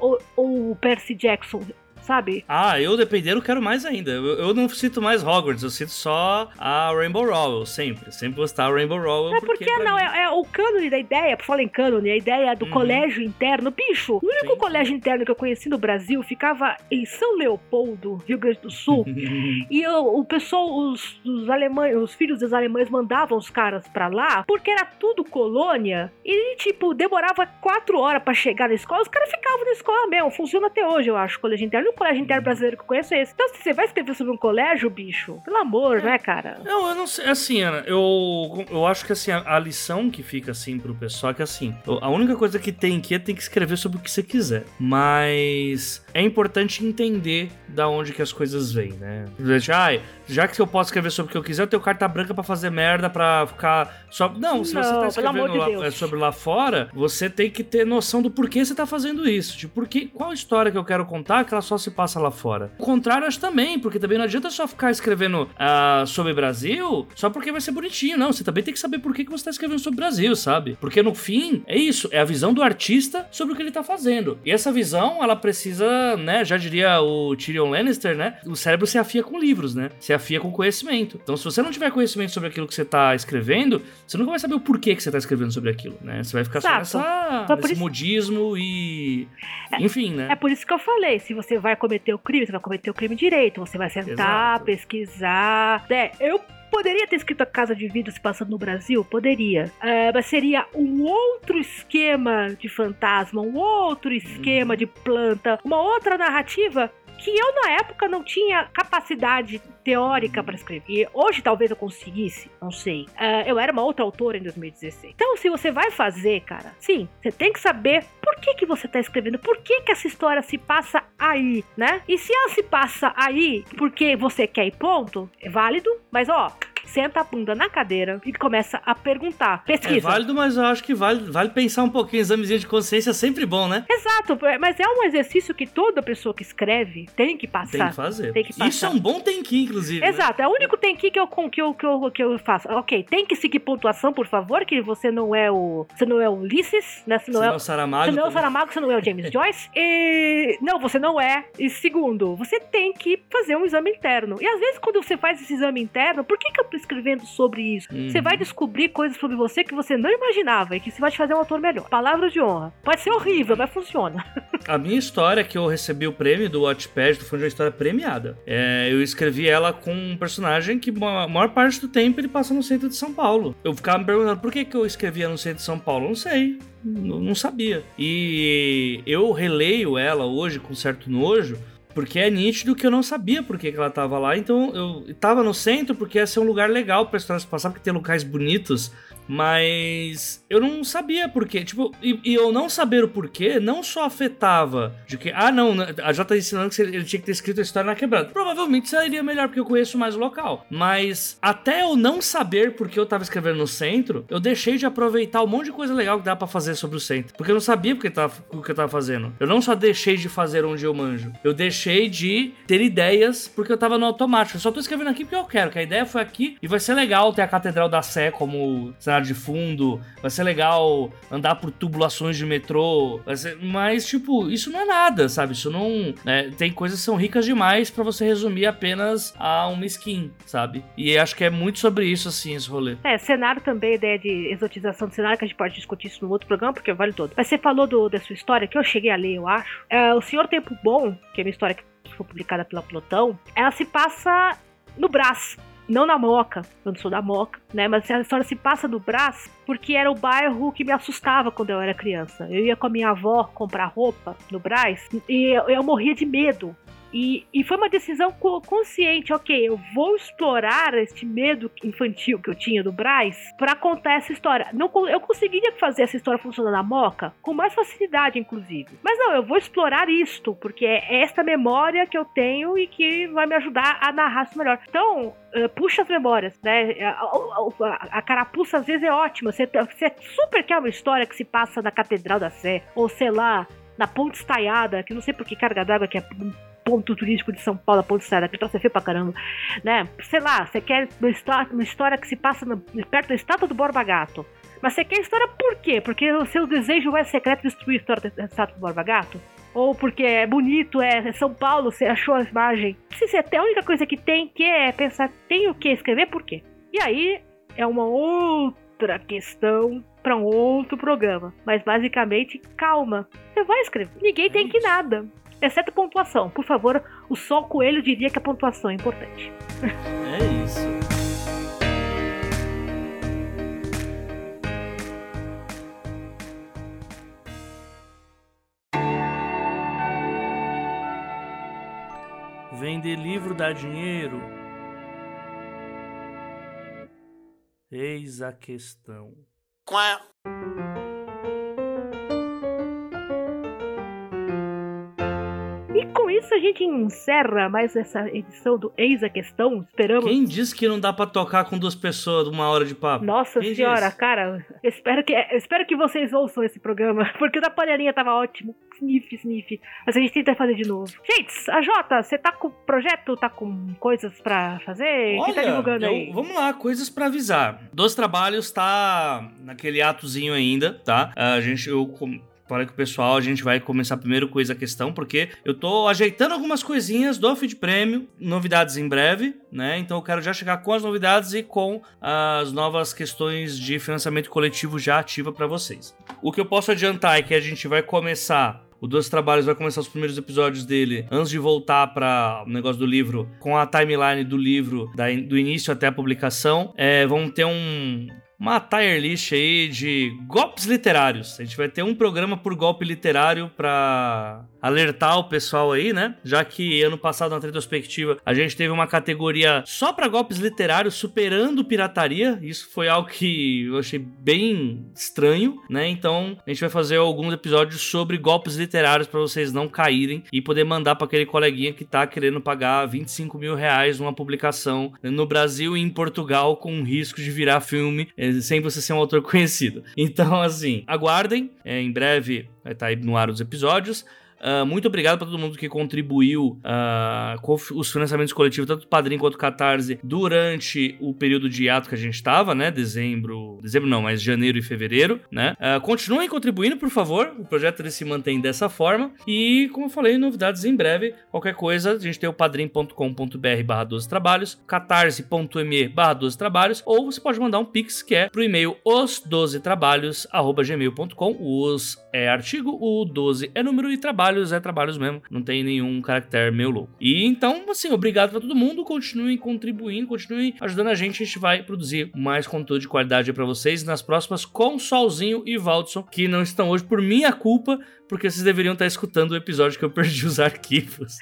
Ou, ou Percy Jackson sabe? Ah, eu dependendo quero mais ainda. Eu, eu, não cito mais Hogwarts, eu cito só a Rainbow Rowell, sempre. Sempre gostar da Rainbow Rowell. É porque, porque não, é, é, o cânone da ideia, por falar em cânone, a ideia do uhum. colégio interno. Bicho, o único Sim. colégio interno que eu conheci no Brasil ficava em São Leopoldo, Rio Grande do Sul. e eu, o pessoal, os, os alemães, os filhos dos alemães mandavam os caras pra lá, porque era tudo colônia. E, tipo, demorava quatro horas para chegar na escola, os caras ficavam na escola mesmo. Funciona até hoje, eu acho, colégio interno único colégio interno brasileiro que eu conheço é esse. Então, se você vai escrever sobre um colégio, bicho, pelo amor, é. né, cara? Não, eu não sei. Assim, Ana, eu, eu acho que assim, a, a, lição que fica assim pro pessoal é que assim, a única coisa que tem que é tem que escrever sobre o que você quiser. Mas é importante entender da onde que as coisas vêm, né? Ah, já que eu posso escrever sobre o que eu quiser, eu tenho carta branca para fazer merda, pra ficar só. Não, se não, você tá escrevendo de lá, é, sobre lá fora, você tem que ter noção do porquê você tá fazendo isso. Tipo, porque, qual história que eu quero contar que ela só se passa lá fora? O contrário, acho também, porque também não adianta só ficar escrevendo uh, sobre Brasil só porque vai ser bonitinho. Não, você também tem que saber por que, que você tá escrevendo sobre Brasil, sabe? Porque no fim, é isso, é a visão do artista sobre o que ele tá fazendo. E essa visão, ela precisa, né, já diria o Tyrion Lannister, né? O cérebro se afia com livros, né? Se afia com conhecimento. Então, se você não tiver conhecimento sobre aquilo que você tá escrevendo, você nunca vai saber o porquê que você tá escrevendo sobre aquilo, né? Você vai ficar Exato. só nessa, então, nesse isso... modismo e. É, Enfim, né? É por isso que eu falei: se você vai cometer o crime, você vai cometer o crime direito. Você vai sentar, Exato. pesquisar. É, eu Poderia ter escrito a Casa de Vidro se passando no Brasil? Poderia. Uh, mas seria um outro esquema de fantasma, um outro esquema de planta, uma outra narrativa que eu na época não tinha capacidade teórica para escrever. Hoje talvez eu conseguisse, não sei. Uh, eu era uma outra autora em 2016. Então, se você vai fazer, cara, sim, você tem que saber por que que você tá escrevendo, por que que essa história se passa aí, né? E se ela se passa aí porque você quer ir ponto, é válido, mas ó, senta a bunda na cadeira e começa a perguntar. Pesquisa. É válido, mas eu acho que vale, vale pensar um pouquinho. Examezinho de consciência é sempre bom, né? Exato, mas é um exercício que toda pessoa que escreve tem que passar. Tem que fazer. Tem que passar. Isso é um bom tenki, inclusive. né? Exato, é o único tenki que eu, que, eu, que, eu, que eu faço. Ok, tem que seguir pontuação, por favor, que você não é o. Você não é o Ulisses, né? Você não Você é, não é o Saramago. você não é o. Saramago, você não é o James Joyce. E. Não, você não é. E segundo, você tem que fazer um exame interno. E às vezes, quando você faz esse exame interno, por que, que eu tô escrevendo sobre isso? Uhum. Você vai descobrir coisas sobre você que você não imaginava e que você vai te fazer um autor melhor. Palavra de honra. Pode ser horrível, mas funciona. A minha história, que eu recebi o prêmio do Watchpad, foi uma história premiada. É, eu escrevi ela com um personagem que a maior parte do tempo ele passa no centro de São Paulo. Eu ficava me perguntando por que, que eu escrevia no centro de São Paulo. Não sei. Não sabia. E eu releio ela hoje com certo nojo. Porque é nítido que eu não sabia por que, que ela tava lá. Então eu tava no centro porque ia ser um lugar legal pra história se passar, porque tem locais bonitos. Mas eu não sabia por quê. Tipo, e, e eu não saber o porquê não só afetava de que, ah, não, né, a J tá ensinando que ele tinha que ter escrito a história na quebrada. Provavelmente seria melhor porque eu conheço mais o local. Mas até eu não saber por que eu tava escrevendo no centro, eu deixei de aproveitar um monte de coisa legal que dá pra fazer sobre o centro. Porque eu não sabia porque tava, o que eu tava fazendo. Eu não só deixei de fazer onde eu manjo. Eu deixei de ter ideias porque eu tava no automático. Eu só tô escrevendo aqui porque eu quero, que a ideia foi aqui e vai ser legal ter a Catedral da Sé como cenário de fundo. Vai ser legal andar por tubulações de metrô. Ser... Mas, tipo, isso não é nada, sabe? Isso não. né, Tem coisas que são ricas demais pra você resumir apenas a uma skin, sabe? E acho que é muito sobre isso, assim, esse rolê. É, cenário também, ideia de exotização do cenário, que a gente pode discutir isso no outro programa, porque vale todo. Mas você falou do, da sua história, que eu cheguei a ler, eu acho. É, o Senhor Tempo Bom, que é uma história que foi publicada pela Plotão, ela se passa no Brás. Não na Moca, eu não sou da Moca, né? Mas a história se passa no Brás porque era o bairro que me assustava quando eu era criança. Eu ia com a minha avó comprar roupa no Brás e eu, eu morria de medo e, e foi uma decisão co- consciente, ok, eu vou explorar este medo infantil que eu tinha do Braz pra contar essa história. Não, eu conseguiria fazer essa história funcionar na Moca com mais facilidade, inclusive. Mas não, eu vou explorar isto, porque é esta memória que eu tenho e que vai me ajudar a narrar isso melhor. Então, eh, puxa as memórias, né? A, a- a- carapuça às vezes é ótima. Você, você super quer uma história que se passa na Catedral da Sé, ou sei lá, na Ponte Estaiada, que não sei por que carga d'água que é ponto turístico de São Paulo, a Ponte Estaiada, que troço é feio pra caramba, né? Sei lá, você quer uma história, uma história que se passa no- perto da estátua do Borba Gato. Mas você quer história por quê? Porque o seu desejo é secreto destruir a história da estátua do Borba Gato? Ou porque é bonito, é São Paulo, você achou a imagem? Se você tem a única coisa que tem que é pensar, tem o que escrever, por quê? E aí é uma outra questão para um outro programa. Mas basicamente, calma. Você vai escrever. Ninguém tem que nada. Exceto pontuação. Por favor, o Sol Coelho diria que a pontuação é importante. É isso. Vender livro dá dinheiro? Eis a questão. E isso a gente encerra mais essa edição do Eis a Questão. Esperamos. Quem disse que não dá pra tocar com duas pessoas uma hora de papo? Nossa Quem senhora, disse? cara, espero que, espero que vocês ouçam esse programa, porque o da panelinha tava ótimo. Sniff, sniff. Mas a gente tenta fazer de novo. Gente, a Jota, você tá com projeto, tá com coisas pra fazer? Quem tá Olha, divulgando eu- aí? vamos lá, coisas pra avisar. Dos trabalhos tá naquele atozinho ainda, tá? A gente, eu falei com o pessoal, a gente vai começar primeiro com a questão, porque eu tô ajeitando algumas coisinhas do feed prêmio, novidades em breve, né? Então eu quero já chegar com as novidades e com as novas questões de financiamento coletivo já ativa pra vocês. O que eu posso adiantar é que a gente vai começar o Dois Trabalhos vai começar os primeiros episódios dele antes de voltar para o negócio do livro, com a timeline do livro, da- do início até a publicação. É, vamos ter um, uma tier list aí de golpes literários. A gente vai ter um programa por golpe literário para alertar o pessoal aí, né? Já que ano passado na retrospectiva a gente teve uma categoria só para golpes literários superando pirataria. Isso foi algo que eu achei bem estranho, né? Então a gente vai fazer alguns episódios sobre golpes literários para vocês não caírem e poder mandar para aquele coleguinha que tá querendo pagar 25 mil reais numa publicação no Brasil e em Portugal com risco de virar filme eh, sem você ser um autor conhecido. Então, assim, aguardem. É, em breve vai estar tá aí no ar os episódios. Uh, muito obrigado para todo mundo que contribuiu uh, com os financiamentos coletivos, tanto do Padrim quanto do Catarse, durante o período de ato que a gente estava, né? Dezembro. Dezembro não, mas janeiro e fevereiro, né? Uh, continuem contribuindo, por favor. O projeto ele se mantém dessa forma. E, como eu falei, novidades em breve. Qualquer coisa, a gente tem o padrim.com.br barra 12 trabalhos, catarse.me barra 12 trabalhos, ou você pode mandar um pix que é pro e-mail os 12 trabalhos arroba gmail.com. Os é artigo, o 12 é número e trabalho trabalhos é trabalhos mesmo, não tem nenhum caractere meio louco. E então, assim, obrigado para todo mundo, continuem contribuindo, continuem ajudando a gente, a gente vai produzir mais conteúdo de qualidade para vocês nas próximas com Solzinho e Valdson, que não estão hoje por minha culpa, porque vocês deveriam estar escutando o episódio que eu perdi os arquivos.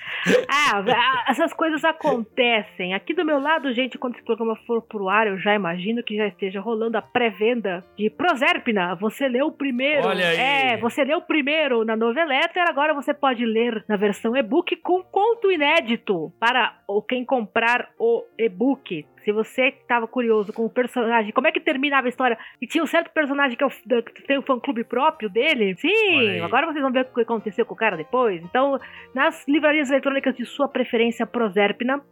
Ah, essas coisas acontecem. Aqui do meu lado, gente, quando esse programa for pro ar, eu já imagino que já esteja rolando a pré-venda de Proserpina. Você leu o primeiro. Olha aí. É, você leu o primeiro na Noveletter, agora você pode ler na versão e-book com conto inédito para quem comprar o e-book. Se você estava curioso com o personagem, como é que terminava a história? E tinha um certo personagem que, é o, que tem um fã-clube próprio dele. Sim, agora vocês vão ver o que aconteceu com o cara depois. Então, nas livrarias eletrônicas de sua preferência, Proserpina.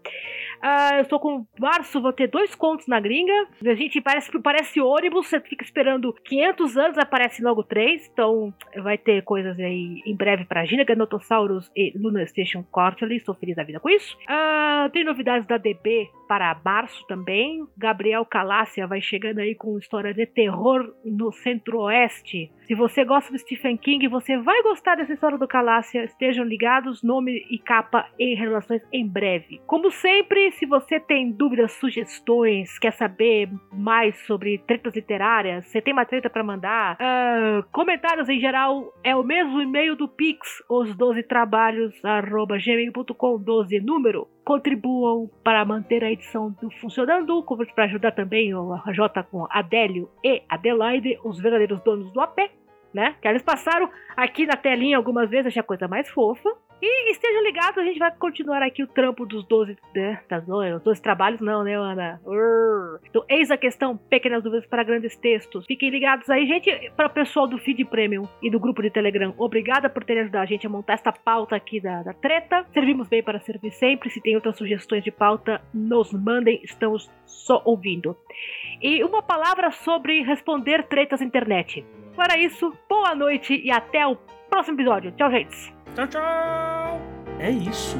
Uh, eu estou com março, vou ter dois contos na gringa. A gente parece, parece ônibus, você fica esperando 500 anos, aparece logo três. Então, vai ter coisas aí em breve para Gina, Ganotosaurus e Luna Station Quarterly. Estou feliz da vida com isso. Uh, tem novidades da DB para março também. Gabriel Calácia vai chegando aí com história de terror no centro-oeste. Se você gosta do Stephen King, você vai gostar dessa história do Calácia. Estejam ligados, nome e capa em relações em breve. Como sempre, se você tem dúvidas, sugestões, quer saber mais sobre tretas literárias, você tem uma treta para mandar, uh, comentários em geral, é o mesmo e-mail do Pix, os 12 trabalhos, arroba gmail.com, 12 número contribuam para manter a edição funcionando, para ajudar também o J com Adélio e Adelaide, os verdadeiros donos do AP, né? Que eles passaram aqui na telinha algumas vezes, achei a coisa mais fofa. E estejam ligados, a gente vai continuar aqui o trampo dos 12, né, das, os 12 trabalhos, não, né, Ana? Urr. Então, eis a questão, pequenas dúvidas para grandes textos. Fiquem ligados aí, gente, para o pessoal do Feed Premium e do grupo de Telegram. Obrigada por terem ajudado a gente a montar esta pauta aqui da, da treta. Servimos bem para servir sempre. Se tem outras sugestões de pauta, nos mandem, estamos só ouvindo. E uma palavra sobre responder tretas na internet. Para isso, boa noite e até o próximo episódio. Tchau, gente. Tchau, tchau. É isso.